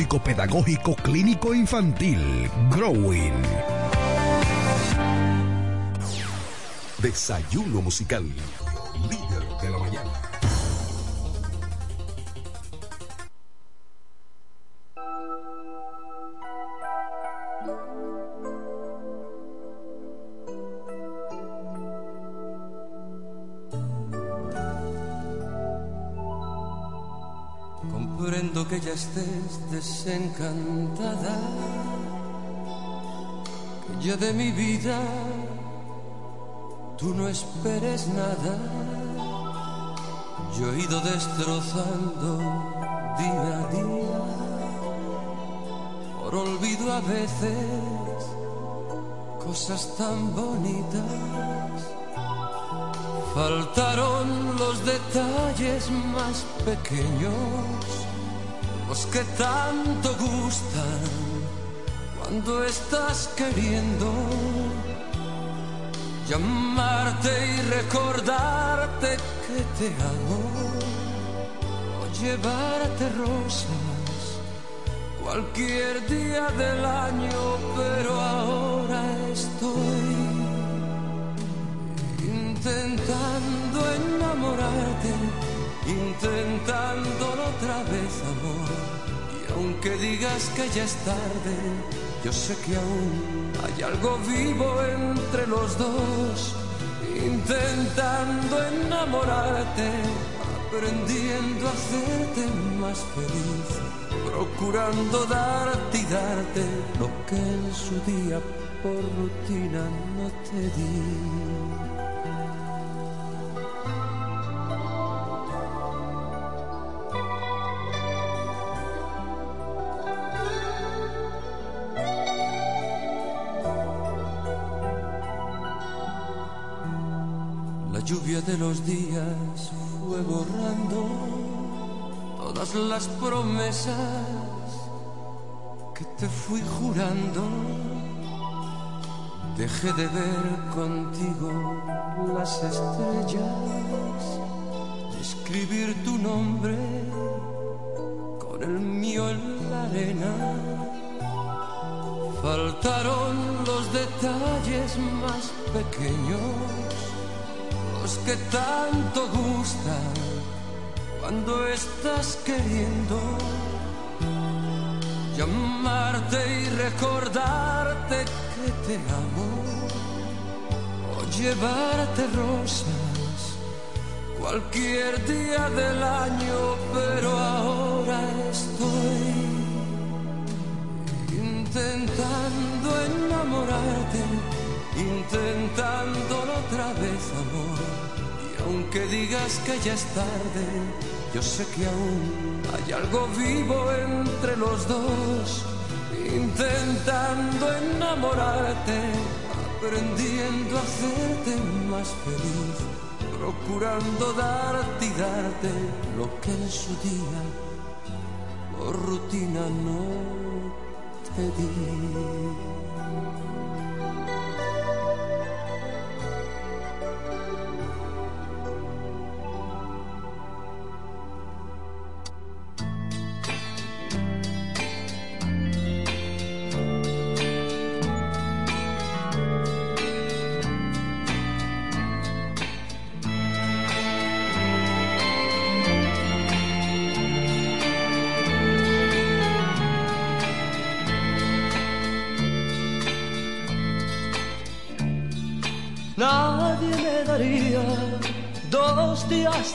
Psicopedagógico psicopedagógico clínico infantil, Growing. Desayuno musical. Líder de la mañana. Ya estés desencantada, que ya de mi vida tú no esperes nada. Yo he ido destrozando día a día, por olvido a veces cosas tan bonitas. Faltaron los detalles más pequeños, los que tanto gustan cuando estás queriendo llamarte y recordarte que te amo, o llevarte rosas cualquier día del año, pero ahora estoy intentando enamorarte, intentándolo otra vez, amor. Y aunque digas que ya es tarde, yo sé que aún hay algo vivo entre los dos, intentando enamorarte, aprendiendo a hacerte más feliz, procurando darte y darte lo que en su día por rutina no te di. De los días fue borrando todas las promesas que te fui jurando. Dejé de ver contigo las estrellas, de escribir tu nombre con el mío en la arena. Faltaron los detalles más pequeños que tanto gustan cuando estás queriendo llamarte y recordarte que te amo o llevarte rosas cualquier día del año, pero ahora estoy intentando enamorarte intentándolo otra vez, amor. Y aunque digas que ya es tarde, yo sé que aún hay algo vivo entre los dos, intentando enamorarte, aprendiendo a hacerte más feliz, procurando darte y darte lo que en su día por rutina no te di.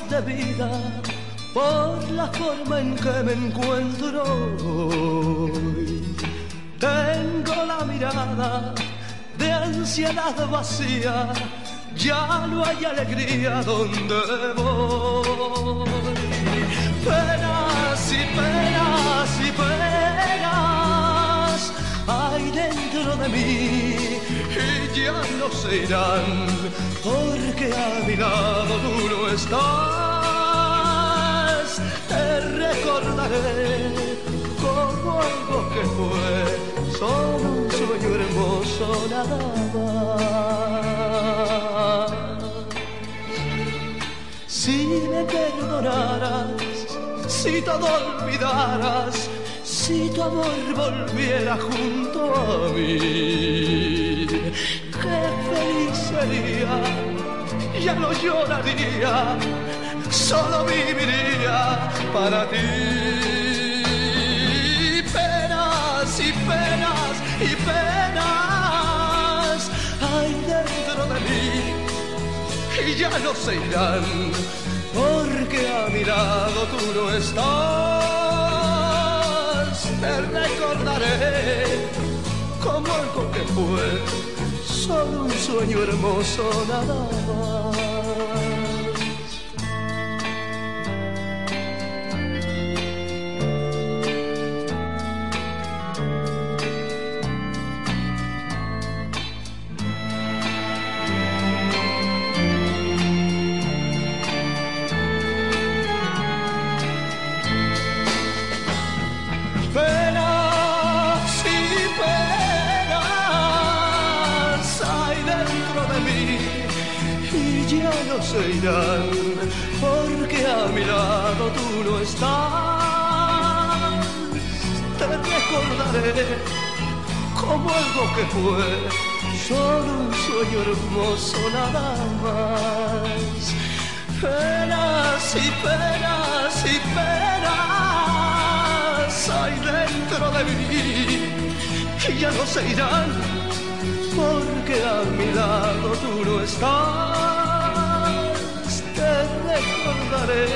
De vida por la forma en que me encuentro hoy. Tengo la mirada de ansiedad vacía, ya no hay alegría donde voy. Penas y penas y ya no se irán porque a mi lado tú no estás. Te recordaré como algo que fue solo un sueño hermoso nada más. Si me perdonaras, si todo olvidaras, si tu amor volviera junto a mí, qué feliz sería, ya no lloraría, solo viviría para ti. Penas y penas y penas hay dentro de mí y ya no se irán porque a mi lado tú no estás. Te recordaré como algo que fue solo un sueño hermoso nada más. Recordaré como algo que fue solo un sueño hermoso nada más. Penas y penas y penas hay dentro de mí y ya no se irán porque a mi lado tú no estás. Te recordaré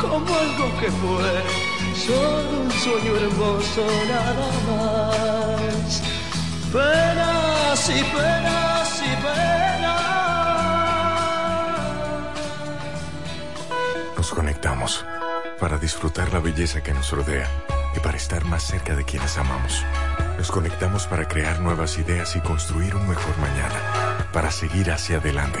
como algo que fue solo un sueño hermoso nada más. Penas y penas y penas. Nos conectamos para disfrutar la belleza que nos rodea y para estar más cerca de quienes amamos. Nos conectamos para crear nuevas ideas y construir un mejor mañana, para seguir hacia adelante.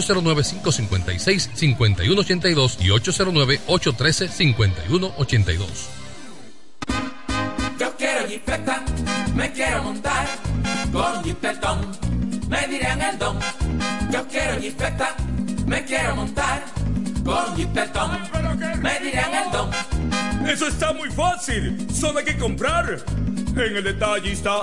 809-556-5182 y 809-813-5182. Yo quiero jipeta, me quiero montar con jipetón, me dirán el don. Yo quiero jipeta, me quiero montar con jipetón, me dirán el don. Eso está muy fácil. Solo hay que comprar. En el detallista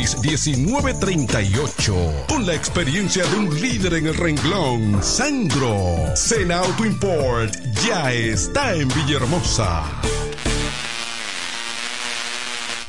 809-866-1938. Con la experiencia de un líder en el renglón, Sandro. Sena Auto Import ya está en Villahermosa.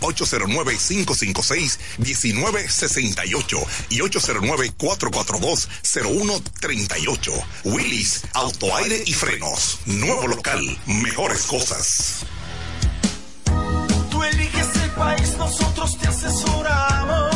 809-556-1968 y 809-442-0138. Willis, autoaire y frenos. Nuevo local, mejores cosas. Tú eliges el país, nosotros te asesoramos.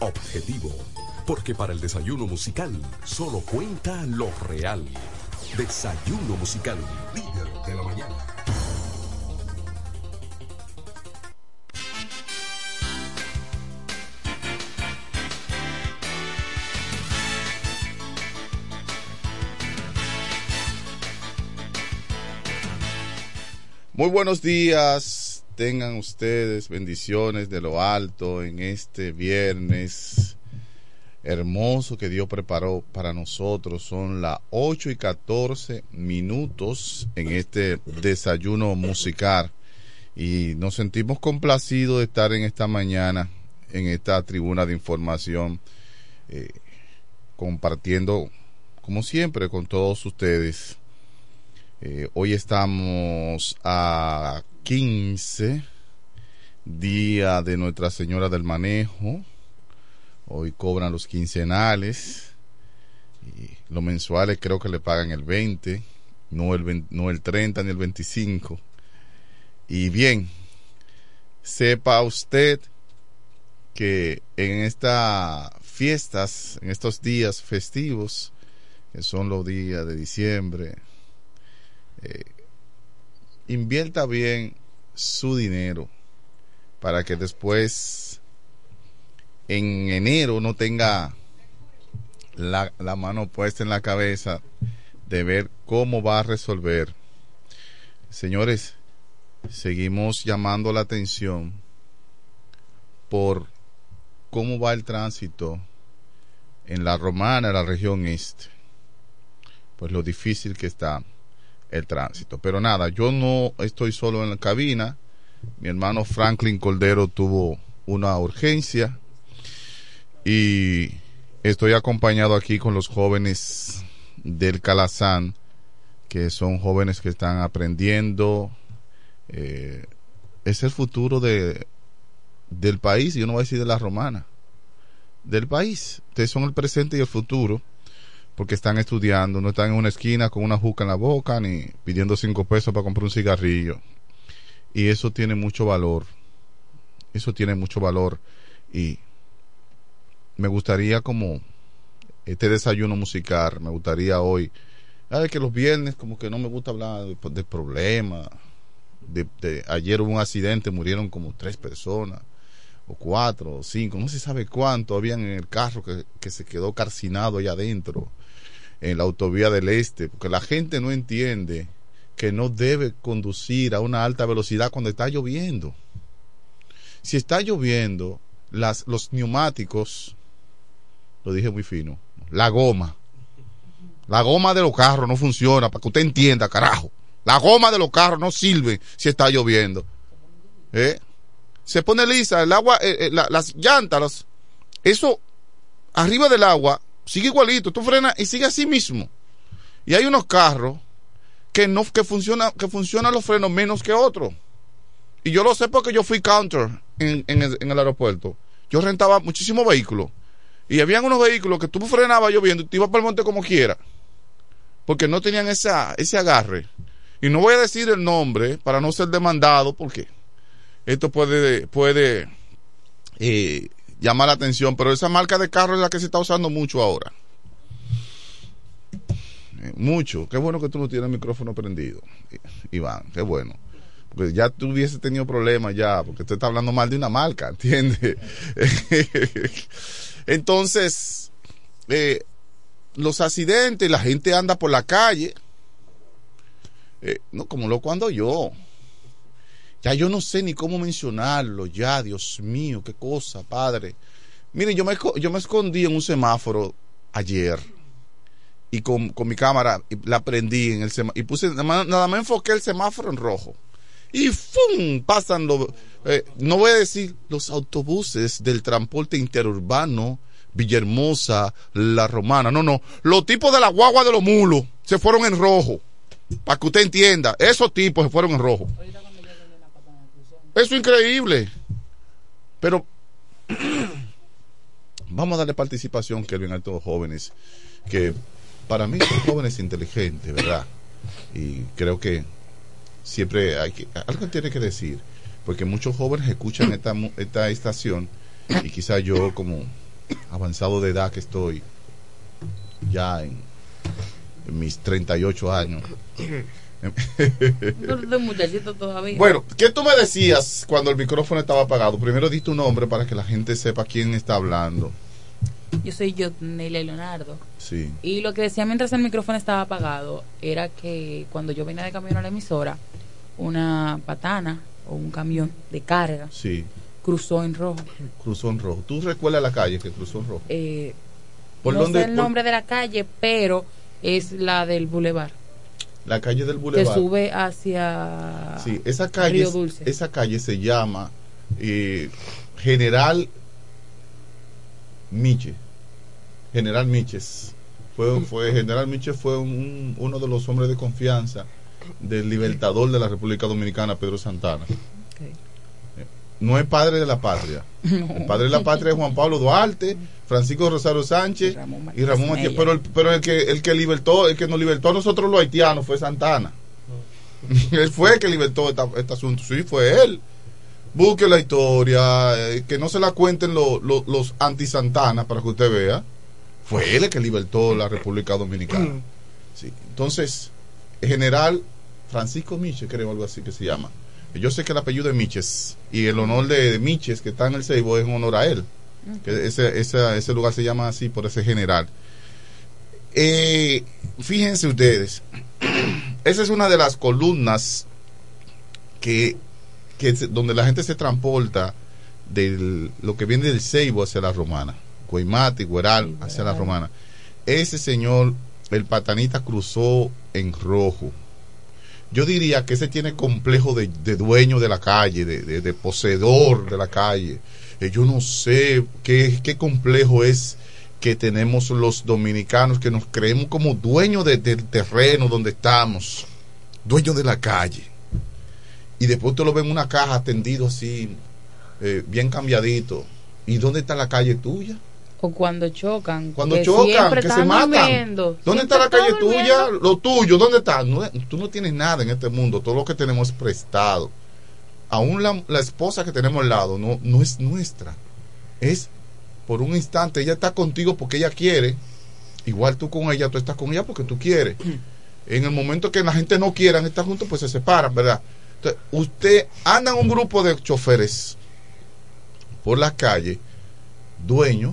Objetivo. Porque para el desayuno musical solo cuenta lo real. Desayuno musical, líder de la mañana. Muy buenos días, tengan ustedes bendiciones de lo alto en este viernes hermoso que Dios preparó para nosotros. Son las 8 y 14 minutos en este desayuno musical y nos sentimos complacidos de estar en esta mañana en esta tribuna de información eh, compartiendo como siempre con todos ustedes. Eh, hoy estamos a 15, día de Nuestra Señora del Manejo. Hoy cobran los quincenales. Y los mensuales creo que le pagan el 20, no el, no el 30 ni el 25. Y bien, sepa usted que en estas fiestas, en estos días festivos, que son los días de diciembre, eh, invierta bien su dinero para que después en enero no tenga la, la, mano puesta en la cabeza de ver cómo va a resolver. Señores, seguimos llamando la atención por cómo va el tránsito en la romana, la región este. Pues lo difícil que está el tránsito. Pero nada, yo no estoy solo en la cabina. Mi hermano Franklin Coldero tuvo una urgencia y estoy acompañado aquí con los jóvenes del Calazán, que son jóvenes que están aprendiendo. Eh, es el futuro de, del país, yo no voy a decir de la romana, del país. Ustedes son el presente y el futuro porque están estudiando, no están en una esquina con una juca en la boca ni pidiendo cinco pesos para comprar un cigarrillo. Y eso tiene mucho valor. Eso tiene mucho valor. Y me gustaría como este desayuno musical, me gustaría hoy, ver que los viernes como que no me gusta hablar de, problemas. De, ayer hubo un accidente, murieron como tres personas, o cuatro, o cinco, no se sabe cuánto habían en el carro que, que se quedó carcinado allá adentro en la autovía del este, porque la gente no entiende que no debe conducir a una alta velocidad cuando está lloviendo. Si está lloviendo, las, los neumáticos, lo dije muy fino, la goma, la goma de los carros no funciona, para que usted entienda, carajo. La goma de los carros no sirve si está lloviendo. ¿Eh? Se pone lisa, el agua, eh, eh, las llantas, eso arriba del agua sigue igualito, tú frenas y sigue así mismo. Y hay unos carros que no que funciona que funcionan los frenos menos que otros. Y yo lo sé porque yo fui counter en, el, aeropuerto. Yo rentaba muchísimos vehículos. Y habían unos vehículos que tú frenabas lloviendo y te ibas para el monte como quiera. Porque no tenían ese agarre. Y no voy a decir el nombre para no ser demandado porque esto puede, puede eh, llamar la atención, pero esa marca de carro es la que se está usando mucho ahora. Eh, mucho. Qué bueno que tú no tienes el micrófono prendido, Iván, qué bueno. Porque ya tú hubiese tenido problemas ya, porque tú estás hablando mal de una marca, ¿entiendes? Entonces, eh, los accidentes, la gente anda por la calle, eh, no como lo cuando yo. Ya yo no sé ni cómo mencionarlo, ya, Dios mío, qué cosa, padre. Miren, yo me, yo me escondí en un semáforo ayer y con, mi cámara la prendí en el semáforo y puse, nada más, nada más enfoqué el semáforo en rojo. Y ¡fum! pasan los, eh, no voy a decir los autobuses del transporte interurbano, Villahermosa, La Romana, no, no, los tipos de la guagua de los mulos se fueron en rojo, para que usted entienda, esos tipos se fueron en rojo. Eso es increíble. Pero vamos a darle participación, Kelvin, a estos jóvenes, que para mí son jóvenes inteligentes, ¿verdad? Y creo que siempre hay que, algo tiene que decir, porque muchos jóvenes escuchan esta, esta estación y quizá yo como avanzado de edad que estoy, ya en, en mis 38 años. muchachito todavía. Bueno, ¿qué tú me decías cuando el micrófono estaba apagado? Primero di tu nombre para que la gente sepa quién está hablando. Yo soy yo, Nelia Leonardo. Sí. Y lo que decía mientras el micrófono estaba apagado era que cuando yo venía de camino a la emisora, una patana o un camión de carga Sí, cruzó en rojo. cruzó en rojo. ¿Tú recuerdas la calle que cruzó en rojo? Eh, ¿Por no dónde? sé el por- nombre de la calle, pero es la del bulevar. La calle del Que Boulevard. sube hacia Sí, esa calle, Río Dulce. esa calle se llama eh, General Miche. General Miches. Fue, fue, General Miche fue un- uno de los hombres de confianza del libertador de la República Dominicana, Pedro Santana. No es padre de la patria. El padre de la patria es Juan Pablo Duarte, Francisco Rosario Sánchez y Ramón. Pero, el, pero el, que, el que libertó, el que nos libertó a nosotros los haitianos fue Santana. él fue el que libertó esta- este asunto. Sí, fue él. Busque la historia, eh, que no se la cuenten lo- lo- los anti-Santana para que usted vea. Fue él el que libertó la República Dominicana. Sí. Entonces, el general Francisco Miche, creo algo así que se llama. Yo sé que el apellido es Miches y el honor de, Miches, que está en el Seibo, es en honor a él. Que ese, esa- ese lugar se llama así por ese general. Eh, fíjense ustedes, esa es una de las columnas que, que donde la gente se transporta de lo que viene del Seibo hacia la Romana, Guaymate, Gueral hacia la Romana. Ese señor, el patanita cruzó en rojo. Yo diría que ese tiene complejo de, de dueño de la calle, de, de- poseedor de la calle. Eh, yo no sé qué, qué complejo es que tenemos los dominicanos, que nos creemos como dueños de- del terreno donde estamos, dueños de la calle. Y después te lo ven en una caja tendido así, eh, bien cambiadito. ¿Y dónde está la calle tuya? O cuando chocan. Cuando que chocan, que se matan. ¿Dónde está la calle tuya? Lo tuyo, ¿dónde está? No, tú no tienes nada en este mundo. Todo lo que tenemos es prestado. Aún la, la esposa que tenemos al lado no, no es nuestra. Es por un instante. Ella está contigo porque ella quiere. Igual tú con ella, tú estás con ella porque tú quieres. En el momento que la gente no quiera estar juntos, pues se separan, ¿verdad? Entonces, usted anda en un grupo de choferes por las calles, dueños,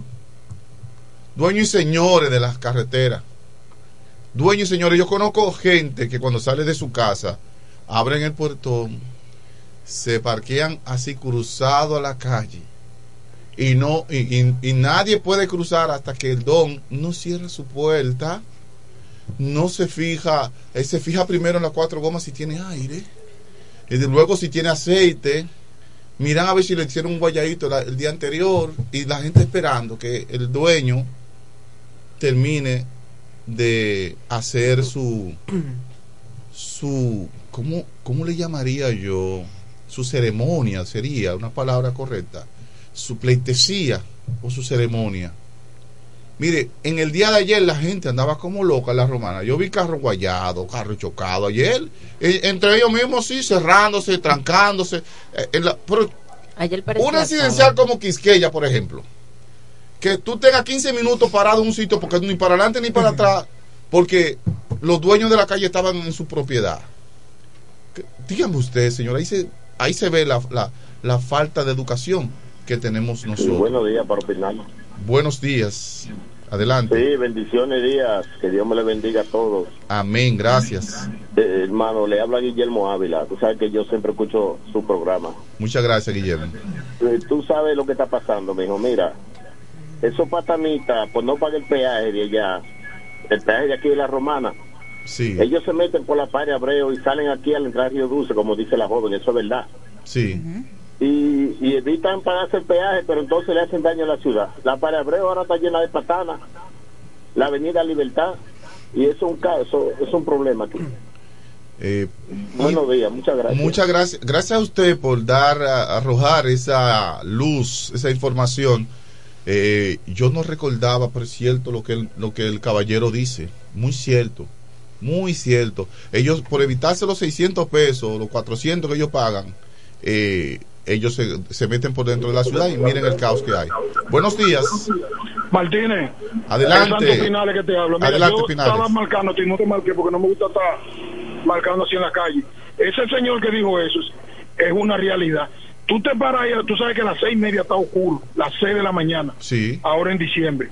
dueños y señores de las carreteras. Dueños y señores, yo conozco gente que cuando sale de su casa, abren el portón, se parquean así cruzado a la calle y no y, y- nadie puede cruzar hasta que el don no cierra su puerta, no se fija, él se fija primero en las cuatro gomas si tiene aire y luego si tiene aceite. Miran a ver si le hicieron un guayadito el día anterior y la gente esperando que el dueño termine de hacer su su ¿cómo, cómo le llamaría yo? su ceremonia sería una palabra correcta su pleitesía o su ceremonia Mire, en el día de ayer la gente andaba como loca en la romana. Yo vi carro guayado, carro chocado ayer. eh, entre ellos mismos sí, cerrándose, trancándose. eh, en la- pero Ayer parecía un residencial como Quisqueya, por ejemplo, que tú tengas 15 minutos parado en un sitio porque ni para adelante ni para atrás, porque los dueños de la calle estaban en su propiedad. Dígame usted, señor, ahí se, ahí se ve la, la, la falta de educación que tenemos nosotros. buenos días para opinar. Buenos días. Adelante. Sí, bendiciones días. Que Dios me le bendiga a todos. Amén, gracias. Eh, hermano, le habla Guillermo Ávila. Tú sabes que yo siempre escucho su programa. Muchas gracias, Guillermo. Eh, Tú sabes lo que está pasando, mijo. Mira, esos patanitas, pues no pagan el peaje de allá. El peaje de aquí de la Romana. Sí, Ellos se meten por la pared Abreu y salen aquí al entrar Río Dulce, como dice la joven. Eso es verdad. sí. y, y evitan pagarse el peaje, pero entonces le hacen daño a la ciudad. La Pared Abreu ahora está llena de patanas, la Avenida Libertad, y eso es un caso, es un problema aquí. Eh, Buenos días, muchas gracias. Muchas gracias. Gracias a usted por dar, a- arrojar esa luz, esa información. Eh, yo no recordaba, es cierto lo que el, lo que el caballero dice. Muy cierto. Muy cierto. Ellos, por evitarse los 600 pesos, los 400 que ellos pagan, eh, ellos se, se meten por dentro de la ciudad y miren el caos que hay. Buenos días. Martínez. Adelante. Es Santo Pinales que te hablo. Mira, Adelante, yo Pinales. estaba marcando, no te marqué porque no me gusta estar marcando así en la calle. Ese señor que dijo eso es, es una realidad. Tú te paras ahí, tú sabes que a las seis y media está oscuro, las seis de la mañana, Sí. ahora en diciembre.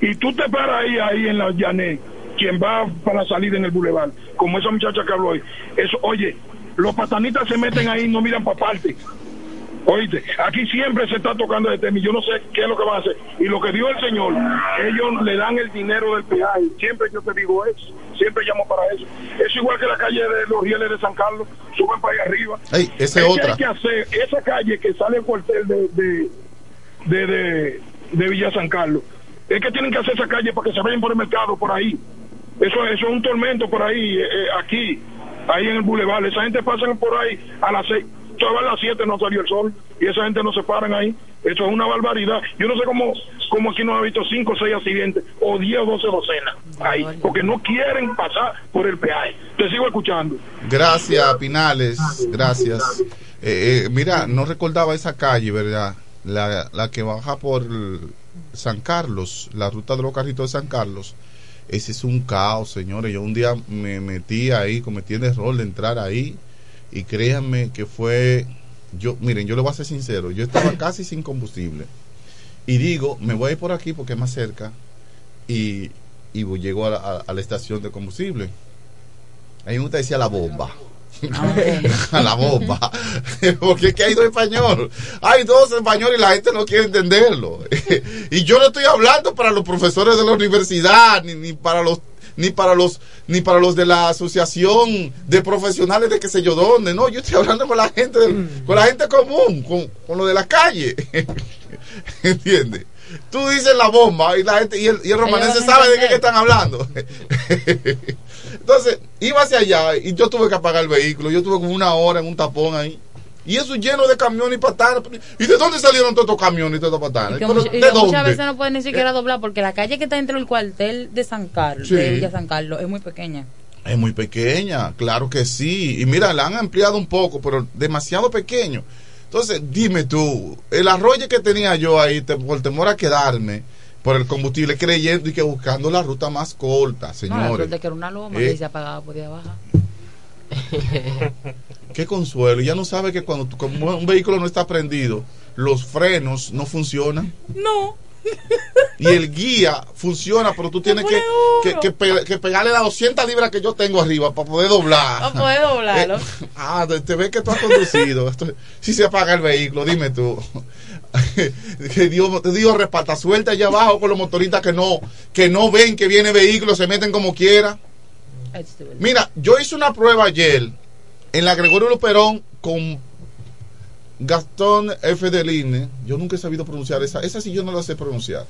Y tú te paras ahí, ahí en la Llané, quien va para salir en el bulevar, como esa muchacha que habló hoy. Eso, oye, los patanitas se meten ahí y no miran para parte. Oíste, aquí siempre se está tocando de tema y yo no sé qué es lo que van a hacer. Y lo que dio el señor, ellos le dan el dinero del peaje. Siempre yo te digo eso, siempre llamo para eso. Es igual que la calle de los rieles de San Carlos, suben para allá arriba. Ey, esa Es otra. hay que hacer esa calle que sale al cuartel de, de, de, de, de Villa San Carlos. Es que tienen que hacer esa calle para que se vayan por el mercado, por ahí. Eso, eso es un tormento por ahí, eh, eh, aquí, ahí en el bulevar. Esa gente pasa por ahí a las seis, todavía a las siete no salió el sol y esa gente no se paran ahí. Eso es una barbaridad. Yo no sé cómo, cómo aquí no ha visto cinco o seis accidentes o diez o doce docenas ahí, porque no quieren pasar por el peaje. Te sigo escuchando. Gracias, Pinales. Gracias. Eh, eh, mira, no recordaba esa calle, ¿verdad? La, la que baja por San Carlos, la ruta de los carritos de San Carlos. Ese es un caos, señores. Yo un día me metí ahí, cometí el error de entrar ahí y créanme que fue, yo, miren, yo le voy a ser sincero, yo estaba casi sin combustible y digo, me voy a ir por aquí porque es más cerca y, y voy- llego a la, a- a la estación de combustible. Ahí me decía la bomba. a la bomba. Porque es que hay dos español. Hay dos españoles y la gente no quiere entenderlo. y yo no estoy hablando para los profesores de la universidad, ni, ni para los ni para los ni para los de la asociación de profesionales de qué sé yo dónde no yo estoy hablando con la gente del- con la gente común con, con lo de la calle ¿entiendes? tú dices la bomba y la gente y el, y el romanense sabe de qué que están hablando entonces, iba hacia allá y yo tuve que apagar el vehículo. Yo tuve como una hora en un tapón ahí. Y eso lleno de camiones y patanas. ¿Y de dónde salieron todos estos camiones y todas estas patanas? Y y ¿De que muchas dónde? veces no pueden ni siquiera doblar porque la calle que está dentro del cuartel de San Carlos, Sí. de Villa San Carlos, es muy pequeña. Es muy pequeña, claro que sí. Y mira, la han ampliado un poco, pero demasiado pequeño. Entonces, dime tú, el arroyo que tenía yo ahí, te- por temor a quedarme por el combustible, creyendo y que buscando la ruta más corta, No, la señores. que era una loma Eh. que se apagaba podía bajar. Qué consuelo. Ya no sabe que cuando tu- como un vehículo no está prendido, los frenos no funcionan. No. Y el guía funciona, pero tú tienes que, que, que pe- que pegarle las 200 libras que yo tengo arriba para poder doblar. Para poder doblarlo. Eh, ah, te, te ves que tú has conducido. Esto- si se apaga el vehículo, dime tú. que Dios, Dios reparta suelta allá abajo con los motoristas que no, que no ven que viene vehículo, se meten como quiera. Mira, yo hice una prueba ayer en la Gregorio Luperón con Gastón F. Deline. Yo nunca he sabido pronunciar esa. Esa sí yo no la sé pronunciar.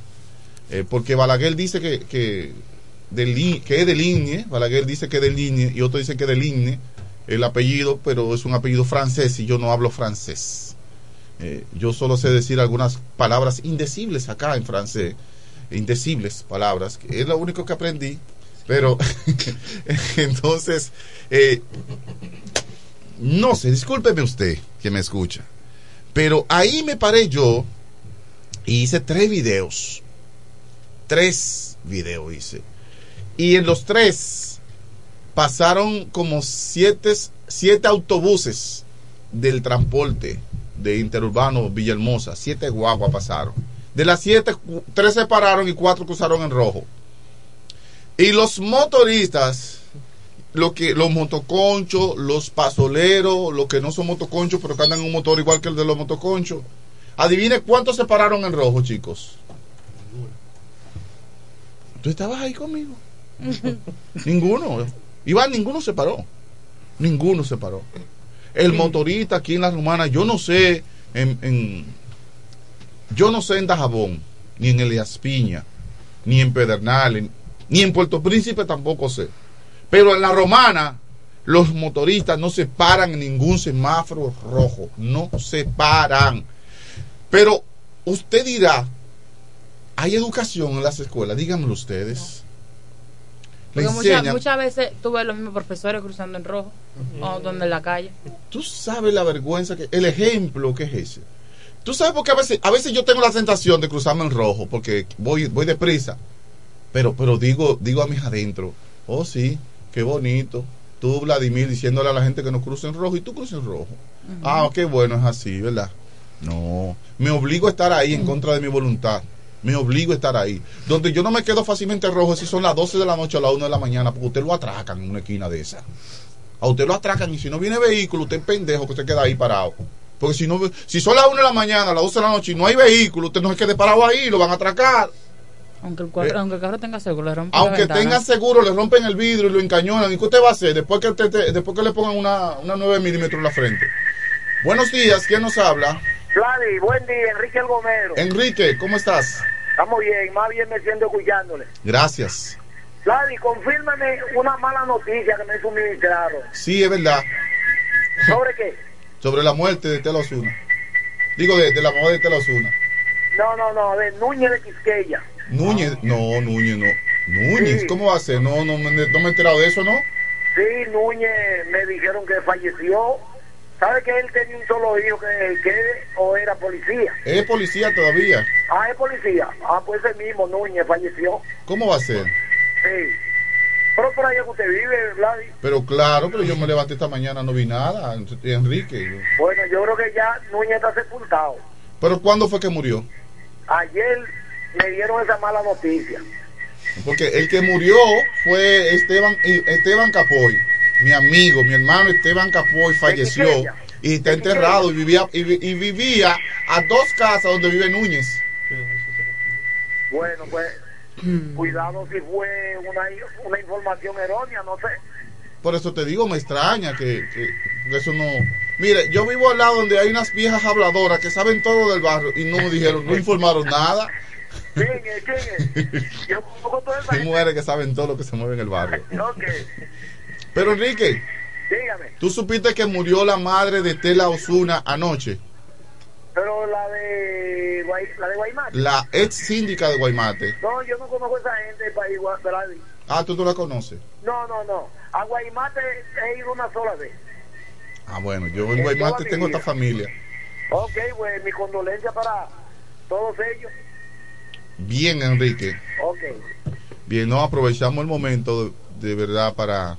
Eh, porque Balaguer dice que, que, que es de Ligne. Balaguer dice que es de Ligne y otro dice que es de Ligne. El apellido, pero es un apellido francés y yo no hablo francés. Eh, yo solo sé decir algunas palabras indecibles acá en francés. indecibles palabras, es lo único que aprendí, pero entonces, eh, no sé, discúlpeme usted que me escucha, pero ahí me paré yo y hice tres videos, tres videos hice, y en los tres pasaron como siete, siete autobuses del transporte de Interurbano Villahermosa, siete guaguas pasaron. De las siete, tres se pararon y cuatro cruzaron en rojo. Y los motoristas, lo que, los motoconchos, los pasoleros, los que no son motoconchos, pero que andan en un motor igual que el de los motoconchos, adivine cuántos se pararon en rojo, chicos. ¿Tú estabas ahí conmigo? Ninguno. Iván, ninguno se paró. Ninguno se paró. El motorista aquí en la romana, yo no sé en, en- yo no sé en Dajabón, ni en Elias Piña, ni en Pedernales, ni en Puerto Príncipe tampoco sé. Pero en la romana, los motoristas no se paran en ningún semáforo rojo. No se paran. Pero usted dirá, ¿hay educación en las escuelas? Díganmelo ustedes. Muchas veces tuve los mismos profesores cruzando en rojo o donde en la calle. Tú sabes la vergüenza que el ejemplo que es ese. Tú sabes porque a veces a veces yo tengo la tentación de cruzarme en rojo porque voy voy deprisa. Pero pero digo digo a mis adentro, "Oh sí, qué bonito." Tú Vladimir diciéndole a la gente que no cruce en rojo y tú cruces en rojo. Ah, qué bueno es así, ¿verdad? No, me obligo a estar ahí en contra de mi voluntad. Me obligo a estar ahí. Donde yo no me quedo fácilmente rojo si son las 12 de la noche o las 1 de la mañana, porque usted lo atracan en una esquina de esa. A usted lo atracan y si no viene vehículo, usted es pendejo que usted queda ahí parado. Porque si no, si son las 1 de la mañana, las 12 de la noche y no hay vehículo, usted no se quede parado ahí, lo van a atracar. Aunque el, cuadro- Eh, aunque el carro tenga seguro, le rompen Aunque tenga seguro, le rompen el vidrio y lo encañonan. ¿Y qué usted va a hacer después que, usted te- después que le pongan una, una 9 milímetros en la frente? Buenos días, ¿quién nos habla? Vladi, buen día, Enrique El Gomero. Enrique, ¿cómo estás? Estamos bien, más bien me siento escuchándole. Gracias. Vladi, confírmame una mala noticia que me suministraron. Sí, es verdad. ¿Sobre qué? Sobre la muerte de Tela Osuna. Digo, de, de la mamá de Tela Osuna. No, no, no, de Núñez de Quisqueya. Núñez, no, Núñez, no. Núñez, Sí. ¿cómo va a ser? No, no, me- no me he enterado de eso, ¿no? Sí, Núñez me dijeron que falleció. ¿Sabe que él tenía un solo hijo que, que o era policía? Es policía todavía. Ah, es policía. Ah, pues ese mismo Núñez falleció. ¿Cómo va a ser? Sí. Pero por allá que usted vive, Vladi. Pero claro, pero yo me levanté esta mañana, no vi nada, Enrique. Bueno, yo creo que ya Núñez está sepultado. Pero ¿cuándo fue que murió? Ayer me dieron esa mala noticia. Porque el que murió fue Esteban Esteban Capoy, mi amigo, mi hermano Esteban Capoy falleció y está enterrado y vivía y, vi- y vivía a dos casas donde vive Núñez. Bueno, pues cuidado si fue una, una información errónea, no sé. Por eso te digo, me extraña que, que- que eso no. Mire, yo vivo al lado donde hay unas viejas habladoras que saben todo del barrio y no me dijeron, no informaron nada. ¿Quién es? ¿Quién es? Yo conozco toda esa Hay mujeres que saben todo lo que se mueve en el barrio. Ok, Pero Enrique, dígame. ¿tú supiste que murió la madre de Tela Osuna anoche? Pero la de, la de Guaymate. La ex síndica de Guaymate. No, yo no conozco a esa gente del país. Ah, tú no la conoces. No, no, no. A Guaymate he ido una sola vez. Ah, bueno, yo en En Guaymate tengo esta familia. Ok, pues mi condolencia para todos ellos. Bien, Enrique. Ok. Bien, no aprovechamos el momento de, de verdad para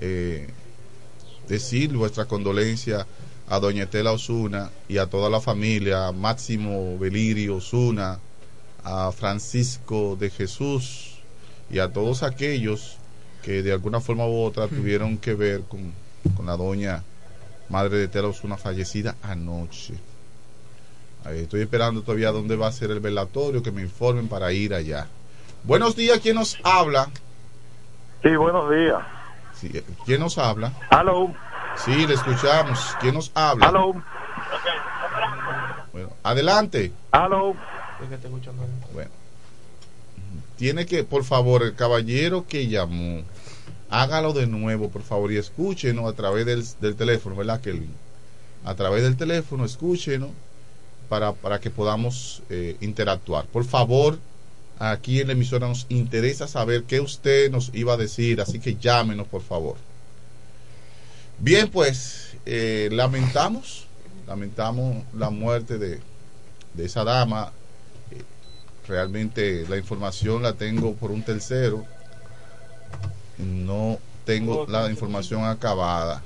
eh, decir nuestra condolencia a doña Estela Osuna y a toda la familia, a Máximo Belirio Osuna, a Francisco de Jesús y a todos aquellos que de alguna forma u otra tuvieron que ver con, con la doña madre de Estela Osuna fallecida anoche. Estoy esperando todavía dónde va a ser el velatorio, que me informen para ir allá. Buenos días, ¿quién nos habla? Sí, buenos días. Sí, eh, ¿Quién nos habla? Hello. Sí, le escuchamos. ¿Quién nos habla? Hello. Bueno, adelante. Hello. Bueno. Tiene que, por favor, el caballero que llamó, hágalo de nuevo, por favor, y escúchenos a través del, del teléfono, ¿verdad, Kelvin? A través del teléfono, escúchenos para, para que podamos eh, interactuar. Por favor, aquí en la emisora nos interesa saber qué usted nos iba a decir, así que llámenos por favor. Bien, pues eh, lamentamos, lamentamos la muerte de, de esa dama. Eh, realmente la información la tengo por un tercero. No tengo la información acabada.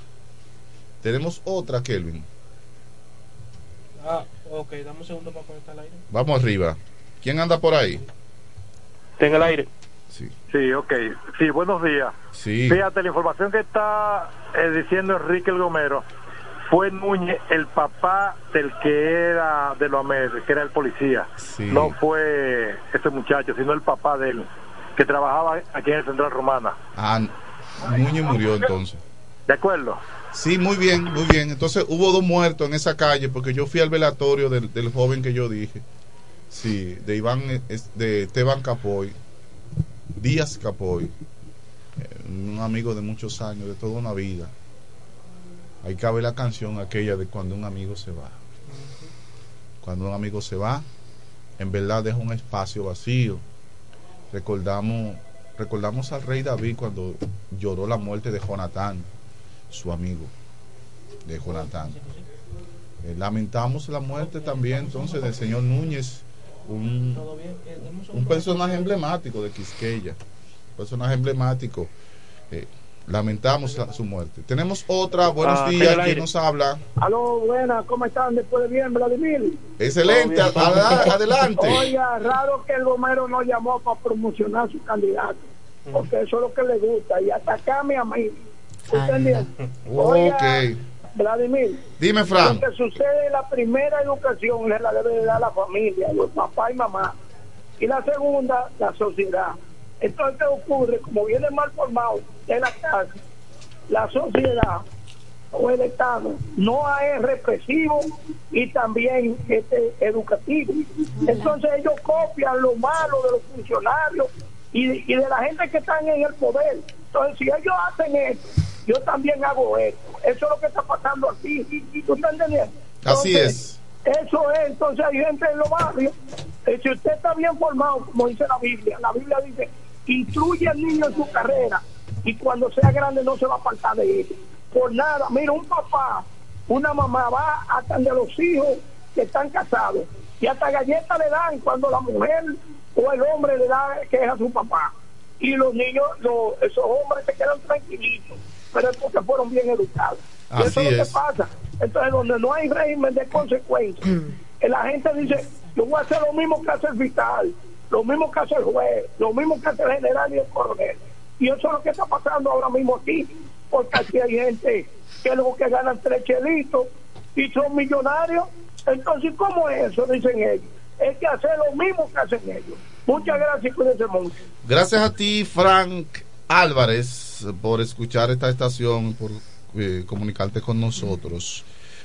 Tenemos otra, Kelvin. Ah, ok, dame un segundo para conectar el aire. Vamos arriba. ¿Quién anda por ahí? Ten el aire. Sí. Sí, ok. Sí, buenos días. Sí. Fíjate, la información que está eh, diciendo Enrique el Gomero fue Núñez, el papá del que era de los meses, que era el policía. Sí. No fue ese muchacho, sino el papá de él, que trabajaba aquí en el Central Romana. Ah, Núñez murió entonces. ¿De acuerdo? Sí, muy bien, muy bien. Entonces hubo dos muertos en esa calle porque yo fui al velatorio del, joven que yo dije. Sí, de Iván, eh, de Esteban Capoy, Díaz Capoy, eh, un amigo de muchos años, de toda una vida. Ahí cabe la canción aquella de cuando un amigo se va. Cuando un amigo se va, en verdad deja un espacio vacío. Recordamos, recordamos al rey David cuando lloró la muerte de Jonatán, su amigo, de Jonatán. Eh, lamentamos la muerte también entonces del señor Núñez, un, un personaje emblemático de Quisqueya, un personaje emblemático. Eh, lamentamos la- su muerte. Tenemos otra, buenos Ah, días, ¿quién nos habla? Aló, buenas, ¿cómo están después de bien, Vladimir? Excelente, Todo bien. ad- adelante. Oiga, raro que el Gomero no llamó para promocionar su candidato, porque eso es lo que le gusta, y atacarme a mí. ¿Usted entiende? Oiga, Ok. Vladimir, Dime, Fran. lo que sucede la primera educación se la debe de dar la familia, los papás y mamá. Y la segunda, la sociedad. Entonces, ¿qué ocurre? Como viene mal formado de la casa, la sociedad o el Estado no es represivo y también este, educativo. Entonces ellos copian lo malo de los funcionarios y, y de la gente que están en el poder. Entonces si ellos hacen esto, yo también hago esto. Eso es lo que está pasando aquí. ¿Tú estás entendiendo? Así Entonces, Eso es, entonces hay gente en los barrios. eh, si usted está bien formado, como dice la Biblia, la Biblia dice, instruye al niño en su carrera y cuando sea grande no se va a apartar de él. Por nada, mira, un papá, una mamá va hasta de los hijos que están casados y hasta galletas le dan cuando la mujer o el hombre le da que es a su papá. Y los niños, los, esos hombres se quedan tranquilitos, pero es porque fueron bien educados. Y eso Así es lo es. que pasa. Entonces, donde no hay régimen de consecuencias, la gente dice, yo voy a hacer lo mismo que hace el fiscal, lo mismo que hace el juez, lo mismo que hace el general y el coronel. Y eso es lo que está pasando ahora mismo aquí, porque aquí hay gente que luego que ganan tres chelitos y son millonarios. Entonces, ¿cómo es eso? Dicen ellos. Es que hacer lo mismo que hacen ellos. Muchas gracias cuídense mucho. Gracias a ti, Frank Álvarez, por escuchar esta estación, por eh, comunicarte con nosotros.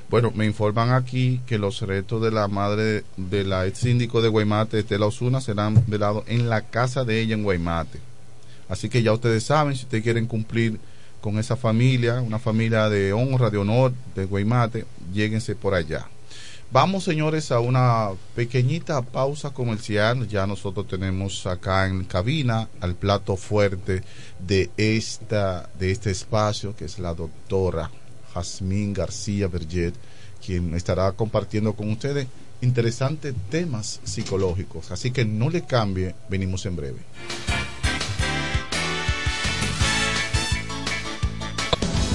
Bueno, me informan aquí que los retos de la madre de la ex síndico de Guaymate, Estela Osuna, serán velados en la casa de ella en Guaymate. Así que ya ustedes saben, si ustedes quieren cumplir con esa familia, una familia de honra, de honor de Guaymate, lléguense por allá. Vamos, señores, a una pequeñita pausa comercial. Ya nosotros tenemos acá en cabina al plato fuerte de esta de este espacio, que es la doctora Jazmín García Berget, quien estará compartiendo con ustedes interesantes temas psicológicos. Así que no le cambie, venimos en breve.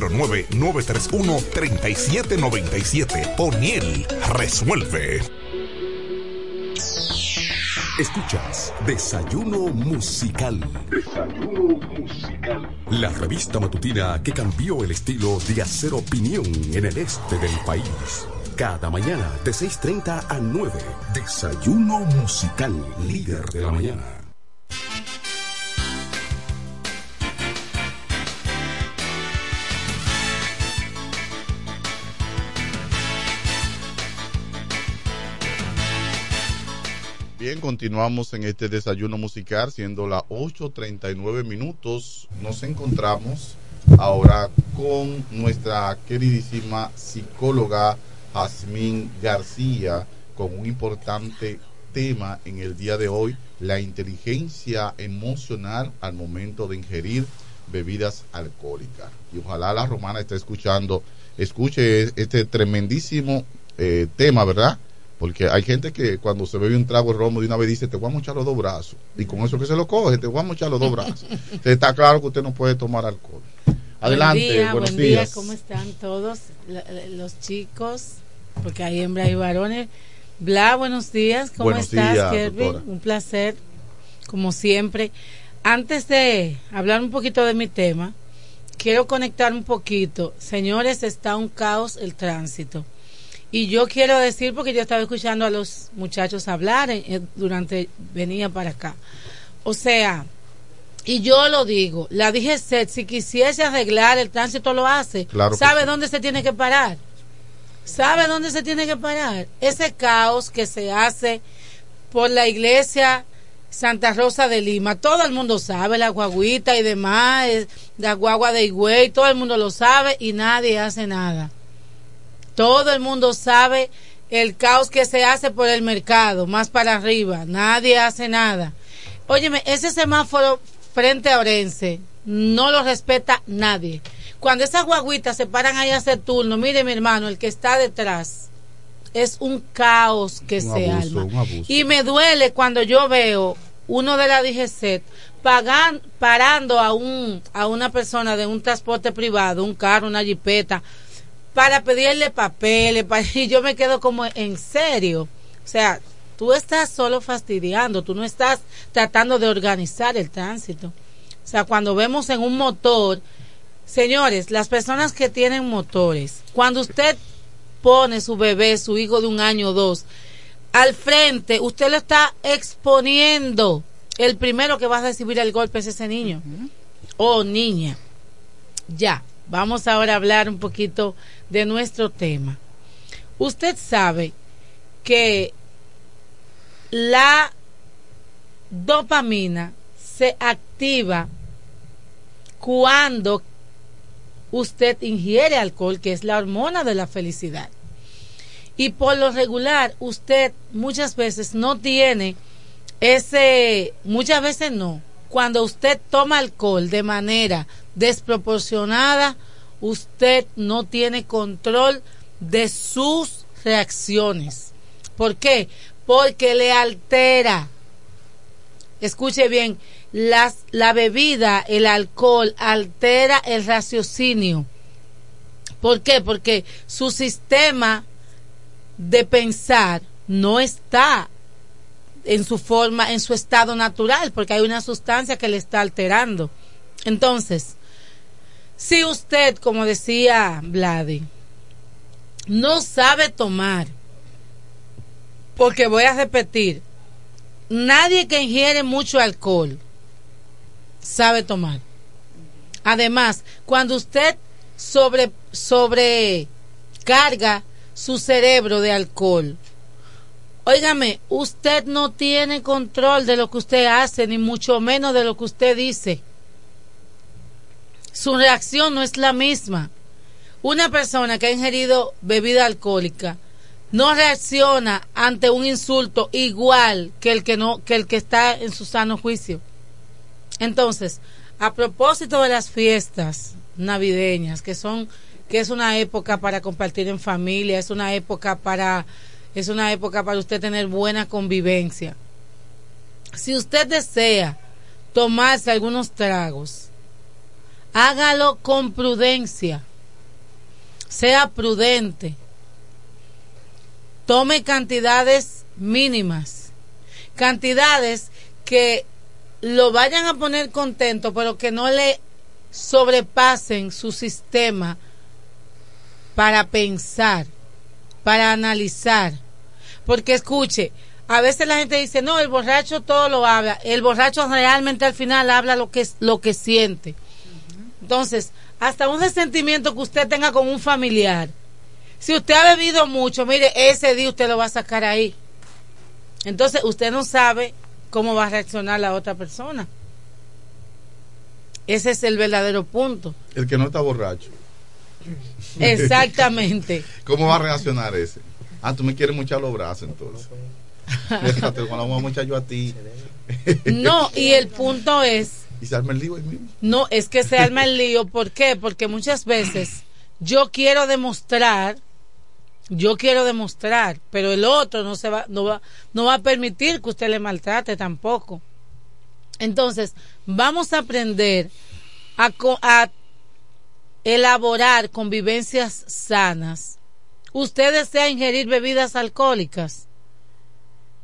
809-931-3797. Poniel resuelve. Escuchas Desayuno Musical. Desayuno Musical. La revista matutina que cambió el estilo de hacer opinión en el este del país. Cada mañana de 6.30 a 9. Desayuno Musical, líder de la mañana. Continuamos en este desayuno musical, siendo las 8.39 minutos. Nos encontramos ahora con nuestra queridísima psicóloga Jazmín García, con un importante tema en el día de hoy, la inteligencia emocional al momento de ingerir bebidas alcohólicas. Y ojalá la romana esté escuchando, escuche este tremendísimo eh, tema, ¿verdad? Porque hay gente que cuando se bebe un trago de romo de una vez dice, te voy a mochar los dos brazos. Y con eso que se lo coge, te voy a mochar los dos brazos. Entonces, está claro que usted no puede tomar alcohol. Adelante, buen día, buenos buen días. Día, ¿Cómo están todos los chicos? Porque hay hembras y varones. Bla, buenos días. ¿Cómo Buenos estás, días, doctora. Un placer, como siempre. Antes de hablar un poquito de mi tema, quiero conectar un poquito. Señores, está un caos el tránsito. Y yo quiero decir, porque yo estaba escuchando a los muchachos hablar eh, eh, durante venía para acá. O sea, y yo lo digo, la DGC, si quisiese arreglar el tránsito, lo hace. Claro ¿Sabe sí. dónde se tiene que parar? ¿Sabe dónde se tiene que parar? Ese caos que se hace por la iglesia Santa Rosa de Lima. Todo el mundo sabe, la guaguita y demás, eh, la guagua de Higüey, todo el mundo lo sabe y nadie hace nada. Todo el mundo sabe el caos que se hace por el mercado, más para arriba. Nadie hace nada. Óyeme, ese semáforo frente a Orense no lo respeta nadie. Cuando esas guaguitas se paran ahí a hacer turno, mire mi hermano, el que está detrás es un caos que Un se abuso, alma. Y me duele cuando yo veo uno de la DGCET pagan, parando a un a una persona de un transporte privado, un carro, una jipeta, para pedirle papeles, pa- y yo me quedo como en serio. O sea, tú estás solo fastidiando, tú no estás tratando de organizar el tránsito. O sea, cuando vemos en un motor, señores, las personas que tienen motores, cuando usted pone su bebé, su hijo de un año o dos, al frente, usted lo está exponiendo. El primero que va a recibir el golpe es ese niño o niña. Ya, vamos ahora a hablar un poquito de nuestro tema. Usted sabe que la dopamina se activa cuando usted ingiere alcohol, que es la hormona de la felicidad. Y por lo regular, usted muchas veces no tiene ese, muchas veces no. Cuando usted toma alcohol de manera desproporcionada, usted no tiene control de sus reacciones. ¿Por qué? Porque le altera. Escuche bien, las, la bebida, el alcohol, altera el raciocinio. ¿Por qué? Porque su sistema de pensar no está en su forma, en su estado natural, porque hay una sustancia que le está alterando. Entonces, si usted, como decía Vladi, no sabe tomar, porque voy a repetir, nadie que ingiere mucho alcohol sabe tomar. Además, cuando usted sobre sobrecarga su cerebro de alcohol, óigame, usted no tiene control de lo que usted hace, ni mucho menos de lo que usted dice. Su reacción no es la misma. Una persona que ha ingerido bebida alcohólica no reacciona ante un insulto igual que el que no que el que está en su sano juicio. Entonces, a propósito de las fiestas navideñas, que son que es una época para compartir en familia, es una época para es una época para usted tener buena convivencia. Si usted desea tomarse algunos tragos, hágalo con prudencia. Sea prudente. Tome cantidades mínimas. Cantidades que lo vayan a poner contento, pero que no le sobrepasen su sistema para pensar, para analizar. Porque escuche, a veces la gente dice, no, el borracho todo lo habla. El borracho realmente al final habla lo que, lo que siente. Entonces, hasta un resentimiento que usted tenga con un familiar, si usted ha bebido mucho, mire, ese día usted lo va a sacar ahí. Entonces, usted no sabe cómo va a reaccionar la otra persona. Ese es el verdadero punto. El que no está borracho. Exactamente. ¿Cómo va a reaccionar ese? Ah, tú me quieres muchar los brazos entonces. Déjate, cuando vamos a muchar yo a ti. No, y el punto es. ¿Y se arma el lío ahí mismo? No, es que se arma el lío. ¿Por qué? Porque muchas veces yo quiero demostrar, yo quiero demostrar, pero el otro no se va, no va, no va a permitir que usted le maltrate tampoco. Entonces, vamos a aprender a, a elaborar convivencias sanas. Usted desea ingerir bebidas alcohólicas.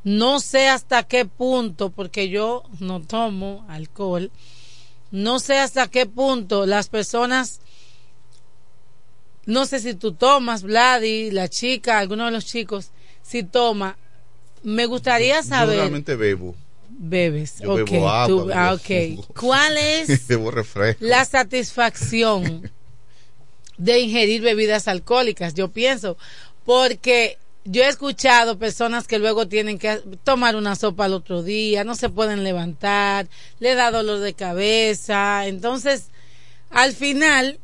No sé hasta qué punto, porque yo no tomo alcohol, no sé hasta qué punto las personas, no sé si tú tomas, Vladi, la chica, alguno de los chicos, si toma, me gustaría Yo saber. realmente bebo. Bebes, Yo ok, bebo agua, tú- bebo ah, ok. jugo. ¿Cuál es la satisfacción de ingerir bebidas alcohólicas? Yo pienso, porque yo he escuchado personas que luego tienen que tomar una sopa al otro día, no se pueden levantar, le da dolor de cabeza, entonces al final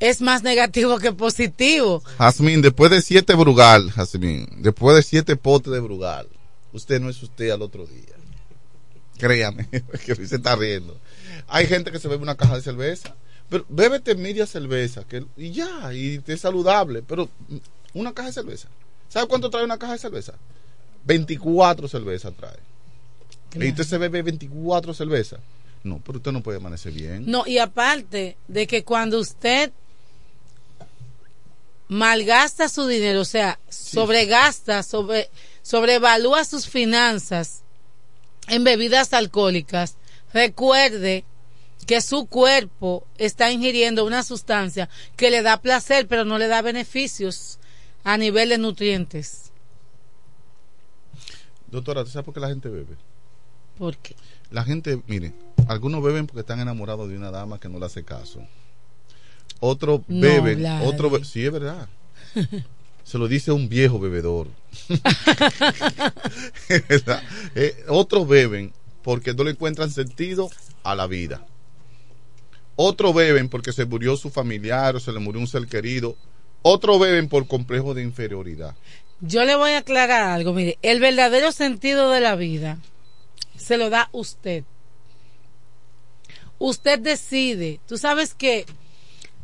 es más negativo que positivo. Jazmín, después de siete Brugal, Jazmín, después de siete potes de Brugal, usted no es usted al otro día. Créame, que se está riendo. Hay gente que se bebe una caja de cerveza, pero bébete media cerveza que, y ya, y te es saludable, pero mm, una caja de cerveza. ¿Sabe cuánto trae una caja de cerveza? 24 cervezas trae. Y usted se bebe 24 cervezas. No, pero usted no puede amanecer bien. No, y aparte de que cuando usted malgasta su dinero, o sea, sobregasta, sobre, sobrevalúa sus finanzas en bebidas alcohólicas, recuerde que su cuerpo está ingiriendo una sustancia que le da placer, pero no le da beneficios a nivel de nutrientes. Doctora, ¿tú sabes por qué la gente bebe? ¿Por qué? La gente, mire, algunos beben porque están enamorados de una dama que no le hace caso. Otros No, beben, otros be- sí es verdad. se lo dice un viejo bebedor. ¿Verdad? Eh, otros beben porque no le encuentran sentido a la vida. Otros beben porque se murió su familiar o se le murió un ser querido. Otros beben por complejo de inferioridad. Yo le voy a aclarar algo. Mire, el verdadero sentido de la vida se lo da usted. Usted decide. Tú sabes que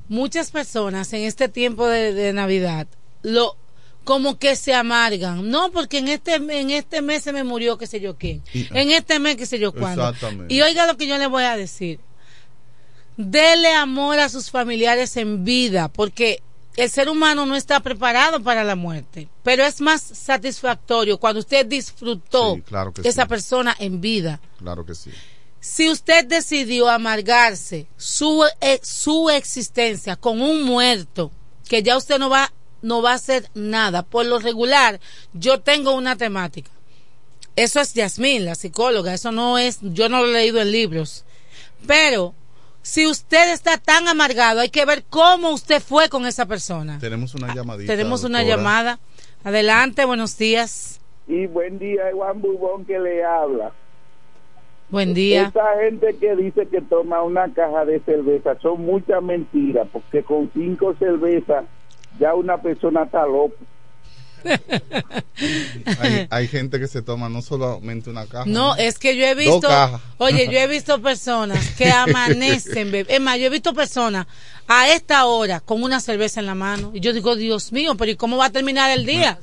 muchas personas en este tiempo de, de Navidad lo como que se amargan. No, porque en este en este mes se me murió qué sé yo quién. en este mes qué sé yo cuándo. Exactamente. Y oiga lo que yo le voy a decir. Dele amor a sus familiares en vida, porque el ser humano no está preparado para la muerte, pero es más satisfactorio cuando usted disfrutó Sí, claro que esa sí. persona en vida. Claro que sí. Si usted decidió amargarse su, eh, su existencia con un muerto, que ya usted no va, no va a hacer nada, por lo regular, yo tengo una temática. Eso es Yasmín, la psicóloga, eso no es, yo no lo he leído en libros. Pero, si usted está tan amargado, hay que ver cómo usted fue con esa persona. Tenemos una llamadita. Ah, Tenemos una doctora. llamada. Adelante, buenos días. Y buen día, Juan Bubón que le habla. Buen día. Esa gente que dice que toma una caja de cerveza son muchas mentiras, porque con cinco cervezas ya una persona está loca. Hay, hay gente que se toma no solamente una caja. No, es que yo he visto, oye, yo he visto personas que amanecen, bebé. es más, yo he visto personas a esta hora con una cerveza en la mano y yo digo, Dios mío, pero ¿y cómo va a terminar el día?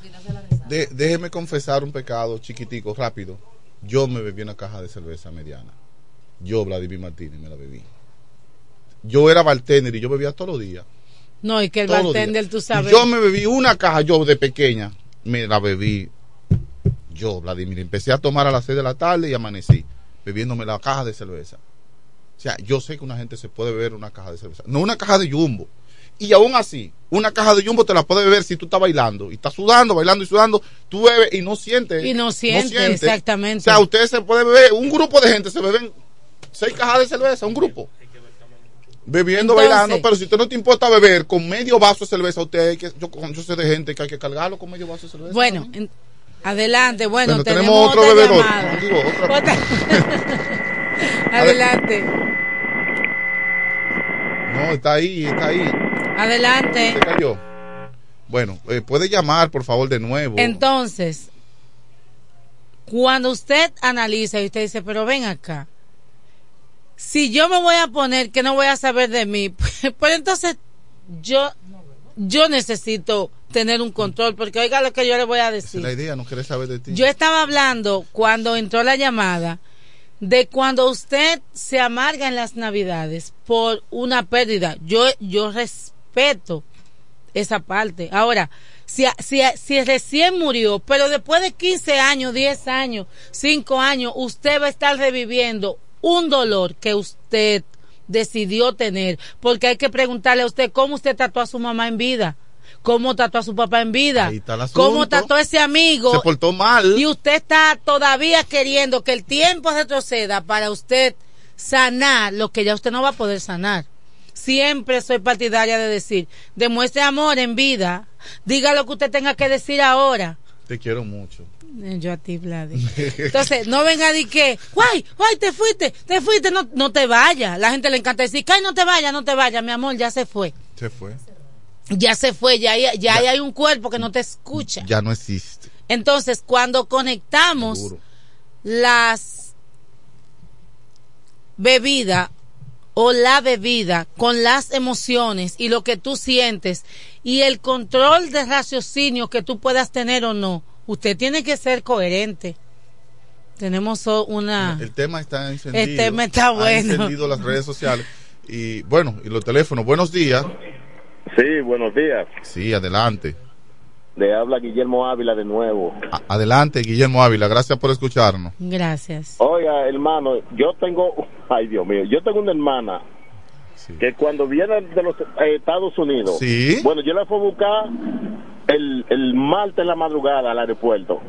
De- déjeme confesar un pecado chiquitico, rápido. Yo me bebí una caja de cerveza mediana. Yo, Vladimir Martínez, me la bebí. Yo era bartender y yo bebía todos los días. No, y que el bartender, tú sabes. Yo me bebí una caja, yo de pequeña, me la bebí. Yo, Vladimir, empecé a tomar a las 6 de la tarde y amanecí bebiéndome la caja de cerveza. O sea, yo sé que una gente se puede beber una caja de cerveza, no una caja de jumbo. Y aún así, una caja de jumbo te la puedes beber si tú estás bailando y estás sudando, bailando y sudando, tú bebes y no sientes. Y no siente, exactamente. O sea, ustedes se puede beber, un grupo de gente se beben seis cajas de cerveza, un grupo. Bebiendo, Entonces- bailando, pero si usted no te importa beber con medio vaso de cerveza, usted hay que, yo, yo sé de gente que hay que cargarlo con medio vaso de cerveza. Bueno, en- adelante, bueno, Bueno, tenemos, tenemos otro otra bebedor. llamada. Digo, otra- Otra- adelante, No, está ahí, está ahí. adelante. Se cayó. Bueno, eh, puede llamar, por favor, de nuevo. Entonces, cuando usted analiza y usted dice, pero ven acá, si yo me voy a poner que no voy a saber de mí, pues, entonces yo, yo necesito tener un control, porque oiga lo que yo le voy a Esa es decir. la idea, no quiere saber de ti. Yo estaba hablando cuando entró la llamada de cuando usted se amarga en las navidades por una pérdida. Yo, yo respeto esa parte. Ahora, si, si, si recién murió, pero después de 15 años, 10 años, 5 años, usted va a estar reviviendo un dolor que usted decidió tener. Porque hay que preguntarle a usted cómo usted trató a su mamá en vida. ¿Cómo trató a su papá en vida? ¿Cómo trató a ese amigo? Se portó mal. Y usted está todavía queriendo que el tiempo retroceda para usted sanar lo que ya usted no va a poder sanar. Siempre soy partidaria de decir, demuestre amor en vida, diga lo que usted tenga que decir ahora. Te quiero mucho. Eh, Yo a ti, Vladi. Entonces, no venga de que, guay, guay, te fuiste, te fuiste, no, no te vayas. La gente le encanta decir, ay, no te vayas, no te vayas, mi amor, ya se fue. Se fue. Ya se fue, ya, hay- ya, hay un cuerpo que no te escucha. Ya no existe. Entonces, cuando conectamos Seguro. las bebidas o la bebida con las emociones y lo que tú sientes y el control de raciocinio que tú puedas tener o no, usted tiene que ser coherente. Tenemos una... El tema está encendido. El tema está Ha bueno. encendido las redes sociales. Y bueno, y los teléfonos. Buenos días. Sí, buenos días. Sí, adelante. Le habla Guillermo Ávila de nuevo. A- adelante, Guillermo Ávila. Gracias por escucharnos. Gracias. Oiga, hermano, yo tengo, ay Dios mío, yo tengo una hermana que cuando viene de los eh, Estados Unidos, Sí. bueno, yo la fui a buscar el, el martes en la madrugada al aeropuerto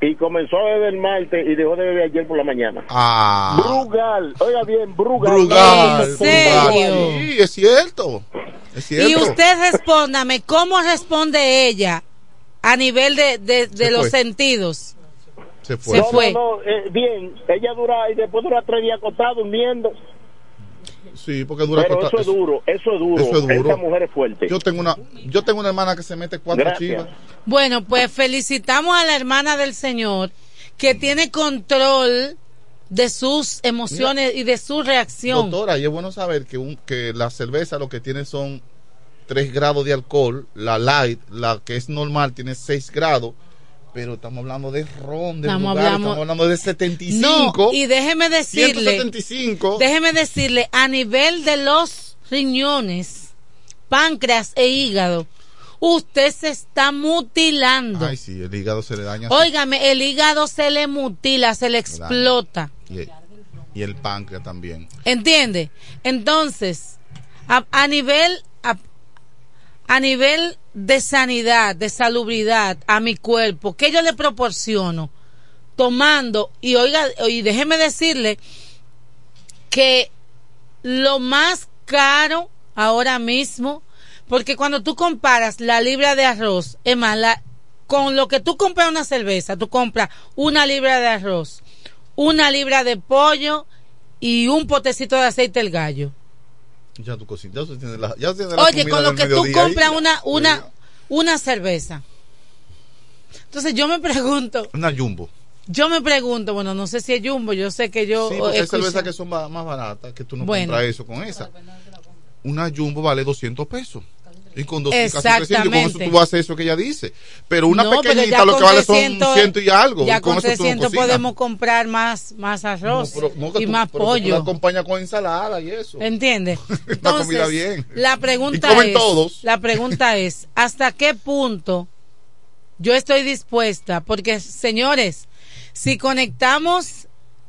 y comenzó a beber el martes y dejó de beber ayer por la mañana. Ah. Brugal, oiga bien, Brugal. Brugal. ¿En serio? Brugal. Sí, es cierto. Es cierto. Y usted respóndame, ¿cómo responde ella a nivel de, de, de Se los fue. sentidos? Se fue. Se fue. No, no, eh, bien, ella dura y después dura tres días acostada durmiendo. Sí, porque dura Pero eso es duro, eso es duro. Eso es duro. Esa mujer es fuerte. Yo tengo una, yo tengo una hermana que se mete cuatro Gracias. chivas. Bueno, pues felicitamos a la hermana del Señor que tiene control de sus emociones y de su reacción. Doctora, y es bueno saber que, un, que la cerveza lo que tiene son 3 grados de alcohol, la light, la que es normal, tiene 6 grados, pero estamos hablando de ron, de Estamos lugar, estamos hablando de 75. No, y déjeme decirle, 175. déjeme decirle, a nivel de los riñones, páncreas e hígado, usted se está mutilando. Ay, sí, el hígado se le daña. Óigame, el hígado se le mutila, se le explota. Y el, y el páncreas también. ¿Entiende? Entonces, a, a nivel a, nivel de sanidad, de salubridad a mi cuerpo, ¿qué yo le proporciono? Tomando, y oiga, y déjeme decirle que lo más caro ahora mismo, porque cuando tú comparas la libra de arroz, es más, con lo que tú compras una cerveza, tú compras una libra de arroz, una libra de pollo y un potecito de aceite el gallo. Ya tu cocina, ya tú tienes la, ya la Oye, con lo que tú ahí. compras una, una, una cerveza. Entonces yo me pregunto, Una jumbo. yo me pregunto, bueno, no sé si es jumbo, yo sé que yo Sí, porque hay cervezas que son más baratas, que tú no Bueno. compras eso con esa. Una jumbo vale 200 pesos. Y con dos, casi 300, y con eso Exactamente. tú vas a hacer eso que ella dice. Pero una No, pero pequeñita ya lo que vale 300, son ciento y algo. Ya y con con eso tú no 300 cocinas. podemos comprar más, más arroz No, que y tú- más pero que tú la pollo. acompañas con ensalada y eso. ¿Entiendes? Una comida bien. La pregunta Y comen es, todos. la pregunta es, ¿hasta qué punto yo estoy dispuesta? Porque, señores, si conectamos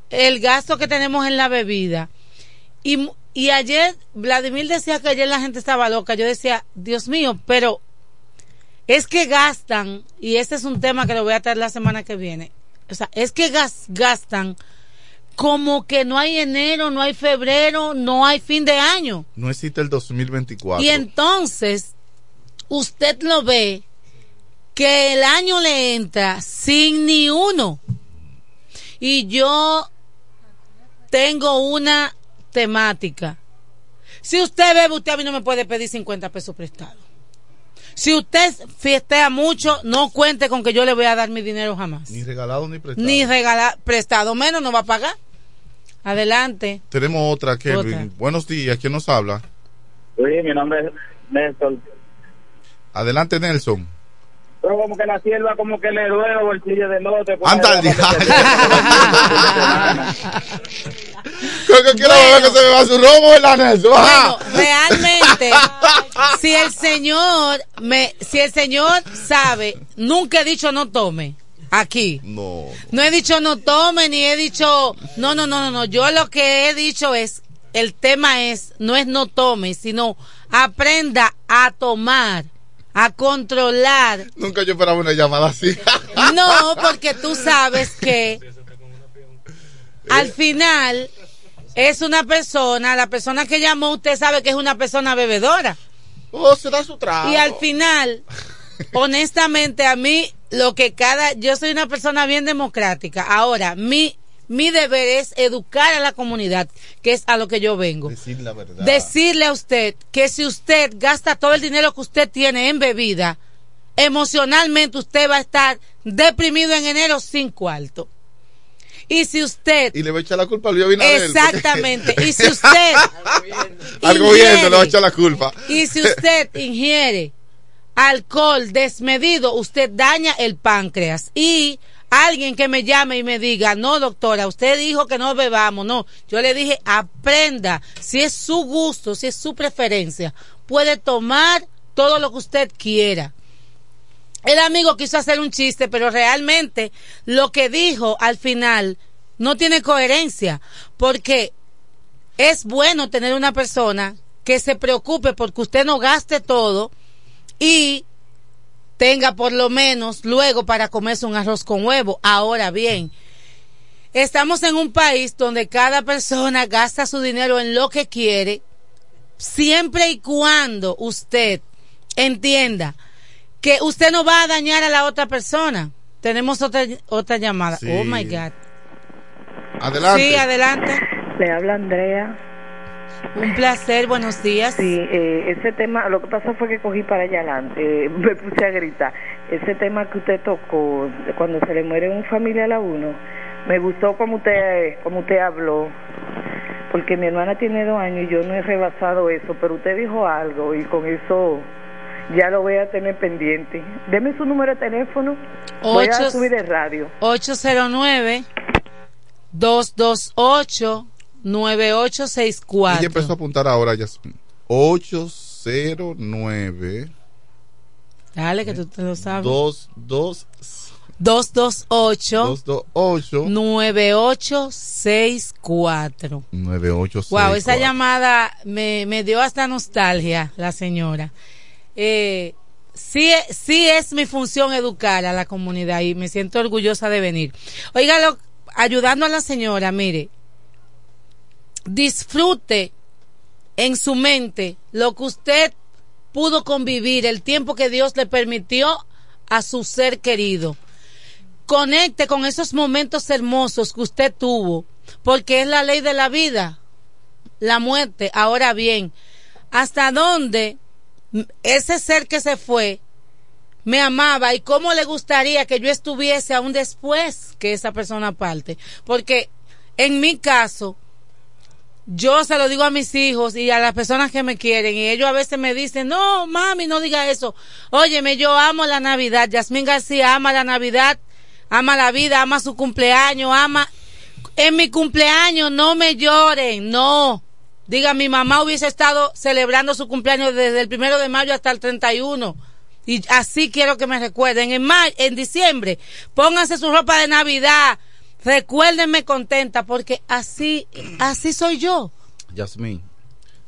el gasto que tenemos en la bebida y, y ayer Vladimir decía que ayer la gente estaba loca, yo decía, Dios mío, pero es que gastan, y este es un tema que lo voy a traer la semana que viene, o sea, es que gas- gastan como que no hay enero, no hay febrero, no hay fin de año. No existe el 2024. Y entonces, usted lo ve que el año le entra sin ni uno. Y yo tengo una temática. Si usted bebe, usted a mí no me puede pedir 50 pesos prestados. Si usted fiestea mucho, no cuente con que yo le voy a dar mi dinero jamás. Ni regalado ni prestado. Ni regalar prestado, menos no va a pagar. Adelante. Tenemos otra, Kevin. Otra. Buenos días, ¿quién nos habla? Sí, mi nombre es Néstor. Adelante, Nelson. Pero como que la sierva como que le duele los bolsillos del lote. Anda que Creo que quiero ver que se me va su ¿verdad, Nelson? Ajá. Bueno, realmente, si el señor me, si el señor sabe, nunca he dicho no tome aquí. No. No he dicho no tome ni he dicho no no no no no. Yo lo que he dicho es el tema es no es no tome, sino aprenda a tomar, a controlar. Nunca yo esperaba una llamada así. No, porque tú sabes que al final es una persona, la persona que llamó, usted sabe que es una persona bebedora. Oh, se da su. Y al final, honestamente, a mí, lo que cada, yo soy una persona bien democrática. Ahora, mi, mi deber es educar a la comunidad, que es a lo que yo vengo. Decir la verdad. Decirle a usted que si usted gasta todo el dinero que usted tiene en bebida, emocionalmente usted va a estar deprimido en enero sin cuarto. Y si usted Y le va a echar la culpa a Luis Abinader. Exactamente. Y si usted Al gobierno le va a echar la culpa. y si usted ingiere alcohol desmedido, usted daña el páncreas. Y alguien que me llame y me diga, no doctora, usted dijo que no bebamos, no. Yo le dije, aprenda, si es su gusto, si es su preferencia, puede tomar todo lo que usted quiera. El amigo quiso hacer un chiste, pero realmente lo que dijo al final no tiene coherencia, porque es bueno tener una persona que se preocupe porque usted no gaste todo y tenga por lo menos luego para comerse un arroz con huevo. Ahora bien, estamos en un país donde cada persona gasta su dinero en lo que quiere, siempre y cuando usted entienda que usted no va a dañar a la otra persona. Tenemos otra otra llamada. Sí. Oh my God. Adelante. Sí, adelante. Le habla Andrea. Un placer, buenos días. Sí, eh, ese tema, lo que pasó fue que cogí para allá adelante, eh, me puse a gritar. Ese tema que usted tocó, cuando se le muere un familiar a uno, me gustó como usted, como usted habló, porque mi hermana tiene dos años y yo no he rebasado eso, pero usted dijo algo y con eso ya lo voy a tener pendiente. Deme su número de teléfono, voy a subir el radio. 809 228 9864. Ella empezó a apuntar ahora, Yasmin. 809 Dale, que tú te lo sabes. 22 228 228 9864. 9864. Wow, esa llamada me, me dio hasta nostalgia, la señora. Eh, sí, sí es mi función educar a la comunidad y me siento orgullosa de venir. Óigalo, ayudando a la señora, mire, disfrute en su mente lo que usted pudo convivir, el tiempo que Dios le permitió a su ser querido. Conecte con esos momentos hermosos que usted tuvo, porque es la ley de la vida, la muerte. Ahora bien, ¿hasta dónde ese ser que se fue me amaba y cómo le gustaría que yo estuviese aún después que esa persona parte? Porque en mi caso, yo se lo digo a mis hijos y a las personas que me quieren y ellos a veces me dicen, no, mami, no diga eso. Óyeme, yo amo la Navidad. Yasmín García ama la Navidad, ama la vida, ama su cumpleaños, ama... En mi cumpleaños no me lloren, no. Diga, mi mamá hubiese estado celebrando su cumpleaños desde el primero de mayo hasta el 31. Y así quiero que me recuerden. En mayo, en diciembre, pónganse su ropa de Navidad. Recuérdenme contenta porque así, así soy yo. Yasmín,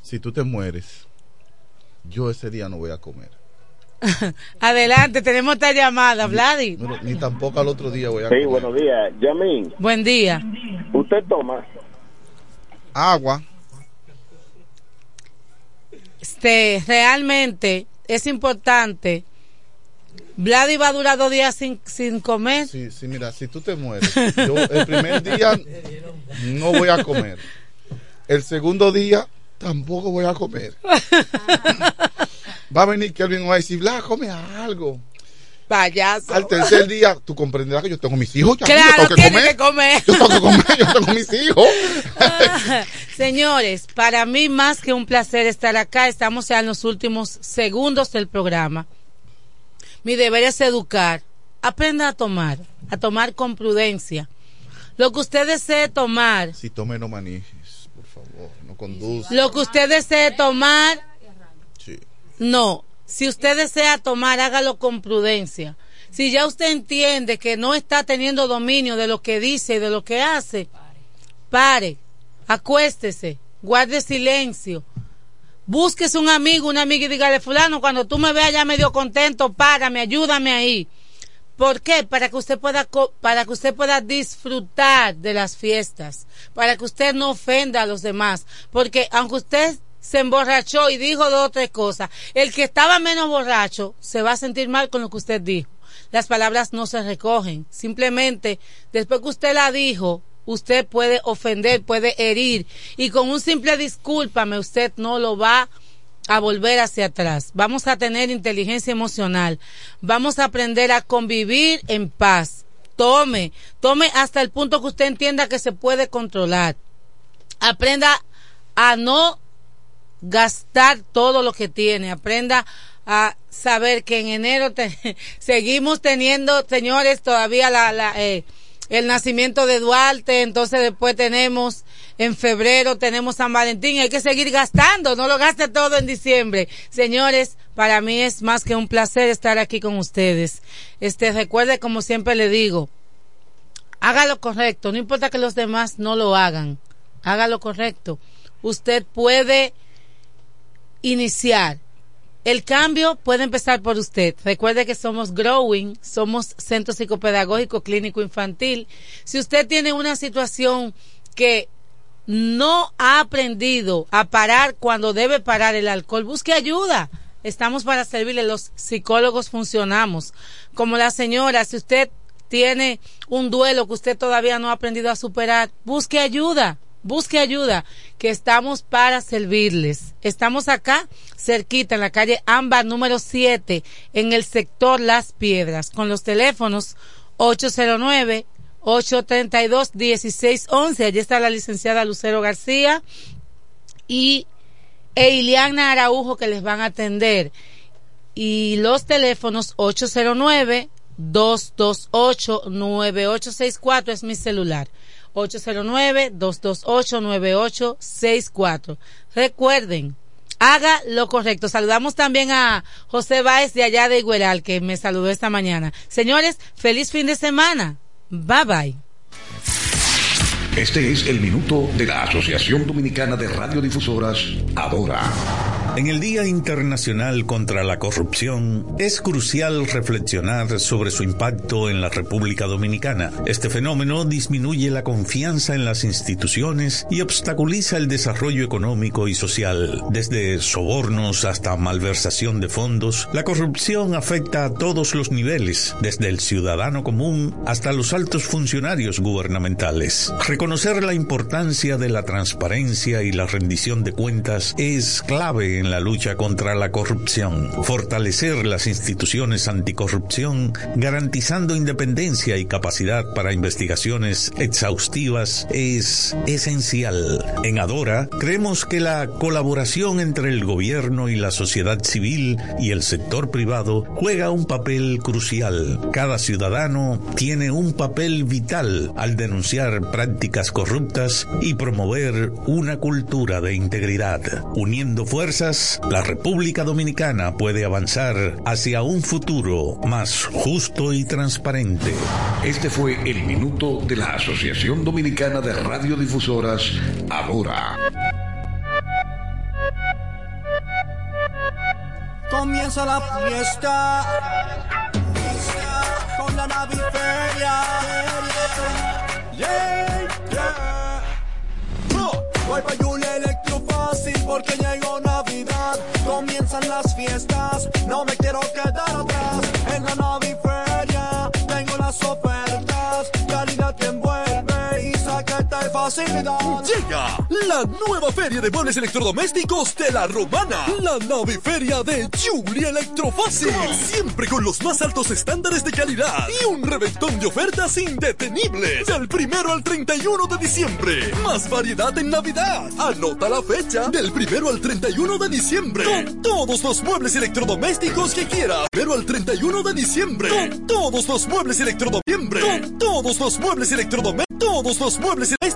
si tú te mueres, yo ese día no voy a comer. Adelante, tenemos esta llamada, Vladi. Ni tampoco al otro día voy a Sí, comer. buenos días. Yamin, Buen día. ¿usted toma? Agua. Este, realmente es importante. Vladi va a durar dos días sin, sin comer. Sí, sí, mira, si tú te mueres, yo el primer día no voy a comer. El segundo día tampoco voy a comer. Va a venir Kelvin y va a decir, Bla, come algo. Payaso. Al tercer día, tú comprenderás que yo tengo mis hijos. ya, Claro, yo tengo que comer. que comer. Yo tengo que comer, yo tengo mis hijos. Señores, para mí más que un placer estar acá, estamos ya en los últimos segundos del programa. Mi deber es educar. Aprenda a tomar, a tomar con prudencia. Lo que usted desee tomar, Si tome, no manejes, por favor, no conduzca. lo que usted desee tomar, Sí. no. Si usted desea tomar, hágalo con prudencia. Si ya usted entiende que no está teniendo dominio de lo que dice y de lo que hace, pare, acuéstese, guarde silencio. Búsquese un amigo, una amiga y dígale, fulano, cuando tú me veas ya medio contento, párame, ayúdame ahí. ¿Por qué? Para que usted pueda para que usted pueda disfrutar de las fiestas, para que usted no ofenda a los demás, porque aunque usted se emborrachó y dijo dos o tres cosas, el que estaba menos borracho se va a sentir mal con lo que usted dijo. Las palabras no se recogen, simplemente después que usted la dijo, usted puede ofender, puede herir y con un simple discúlpame usted no lo va a volver hacia atrás. Vamos a tener inteligencia emocional. Vamos a aprender a convivir en paz. Tome, tome hasta el punto que usted entienda que se puede controlar. Aprenda a no gastar todo lo que tiene. Aprenda a saber que en enero te- seguimos teniendo, señores, todavía la, la, eh, el nacimiento de Duarte, entonces después tenemos en febrero tenemos San Valentín, hay que seguir gastando, no lo gaste todo en diciembre. Señores, para mí es más que un placer estar aquí con ustedes. Este, recuerde como siempre le digo, haga lo correcto, no importa que los demás no lo hagan, haga lo correcto. Usted puede iniciar. El cambio puede empezar por usted. Recuerde que somos Growing, somos Centro Psicopedagógico Clínico Infantil. Si usted tiene una situación que no ha aprendido a parar cuando debe parar el alcohol, busque ayuda. Estamos para servirle, los psicólogos funcionamos. Como la señora, si usted tiene un duelo que usted todavía no ha aprendido a superar, busque ayuda, busque ayuda, que estamos para servirles. Estamos acá, cerquita, en la calle Ámbar número 7, en el sector Las Piedras, con los teléfonos 809 832 1611. Allí está la licenciada Lucero García y e Iliana Araujo que les van a atender. Y los teléfonos 809 228 9864 es mi celular. 809-228-9864. Recuerden, haga lo correcto. Saludamos también a José Báez de allá de Igueral, que me saludó esta mañana. Señores, feliz fin de semana. Bye bye. Este es el minuto de la Asociación Dominicana de Radiodifusoras, Adora. En el Día Internacional contra la Corrupción es crucial reflexionar sobre su impacto en la República Dominicana. Este fenómeno disminuye la confianza en las instituciones y obstaculiza el desarrollo económico y social. Desde sobornos hasta malversación de fondos, la corrupción afecta a todos los niveles, desde el ciudadano común hasta los altos funcionarios gubernamentales. Reconocer la importancia de la transparencia y la rendición de cuentas es clave en la lucha contra la corrupción. Fortalecer las instituciones anticorrupción, garantizando independencia y capacidad para investigaciones exhaustivas, es esencial. En Adora, creemos que la colaboración entre el gobierno y la sociedad civil y el sector privado juega un papel crucial. Cada ciudadano tiene un papel vital al denunciar prácticas corruptas y promover una cultura de integridad. Uniendo fuerzas, la República Dominicana puede avanzar hacia un futuro más justo y transparente. Este fue el minuto de la Asociación Dominicana de Radiodifusoras, Adora. Comienza la fiesta con la naviferia. Yeah, yeah. Voy pa' un electro fácil porque llegó las fiestas, no me quiero quedar atrás. En la naviferia tengo las ofertas, facilidad. Llega la nueva feria de muebles electrodomésticos de la Romana. La naviferia de Julia Electrofácil. Siempre con los más altos estándares de calidad y un reventón de ofertas indetenibles. Del primero al 31 de diciembre. Más variedad en Navidad. Anota la fecha. Del primero al 31 de diciembre. Con todos los muebles electrodomésticos que quieras. Primero al 31 de diciembre. Con todos los muebles electrodomésticos. Con todos los muebles electrodomésticos. Todos los muebles electrodomésticos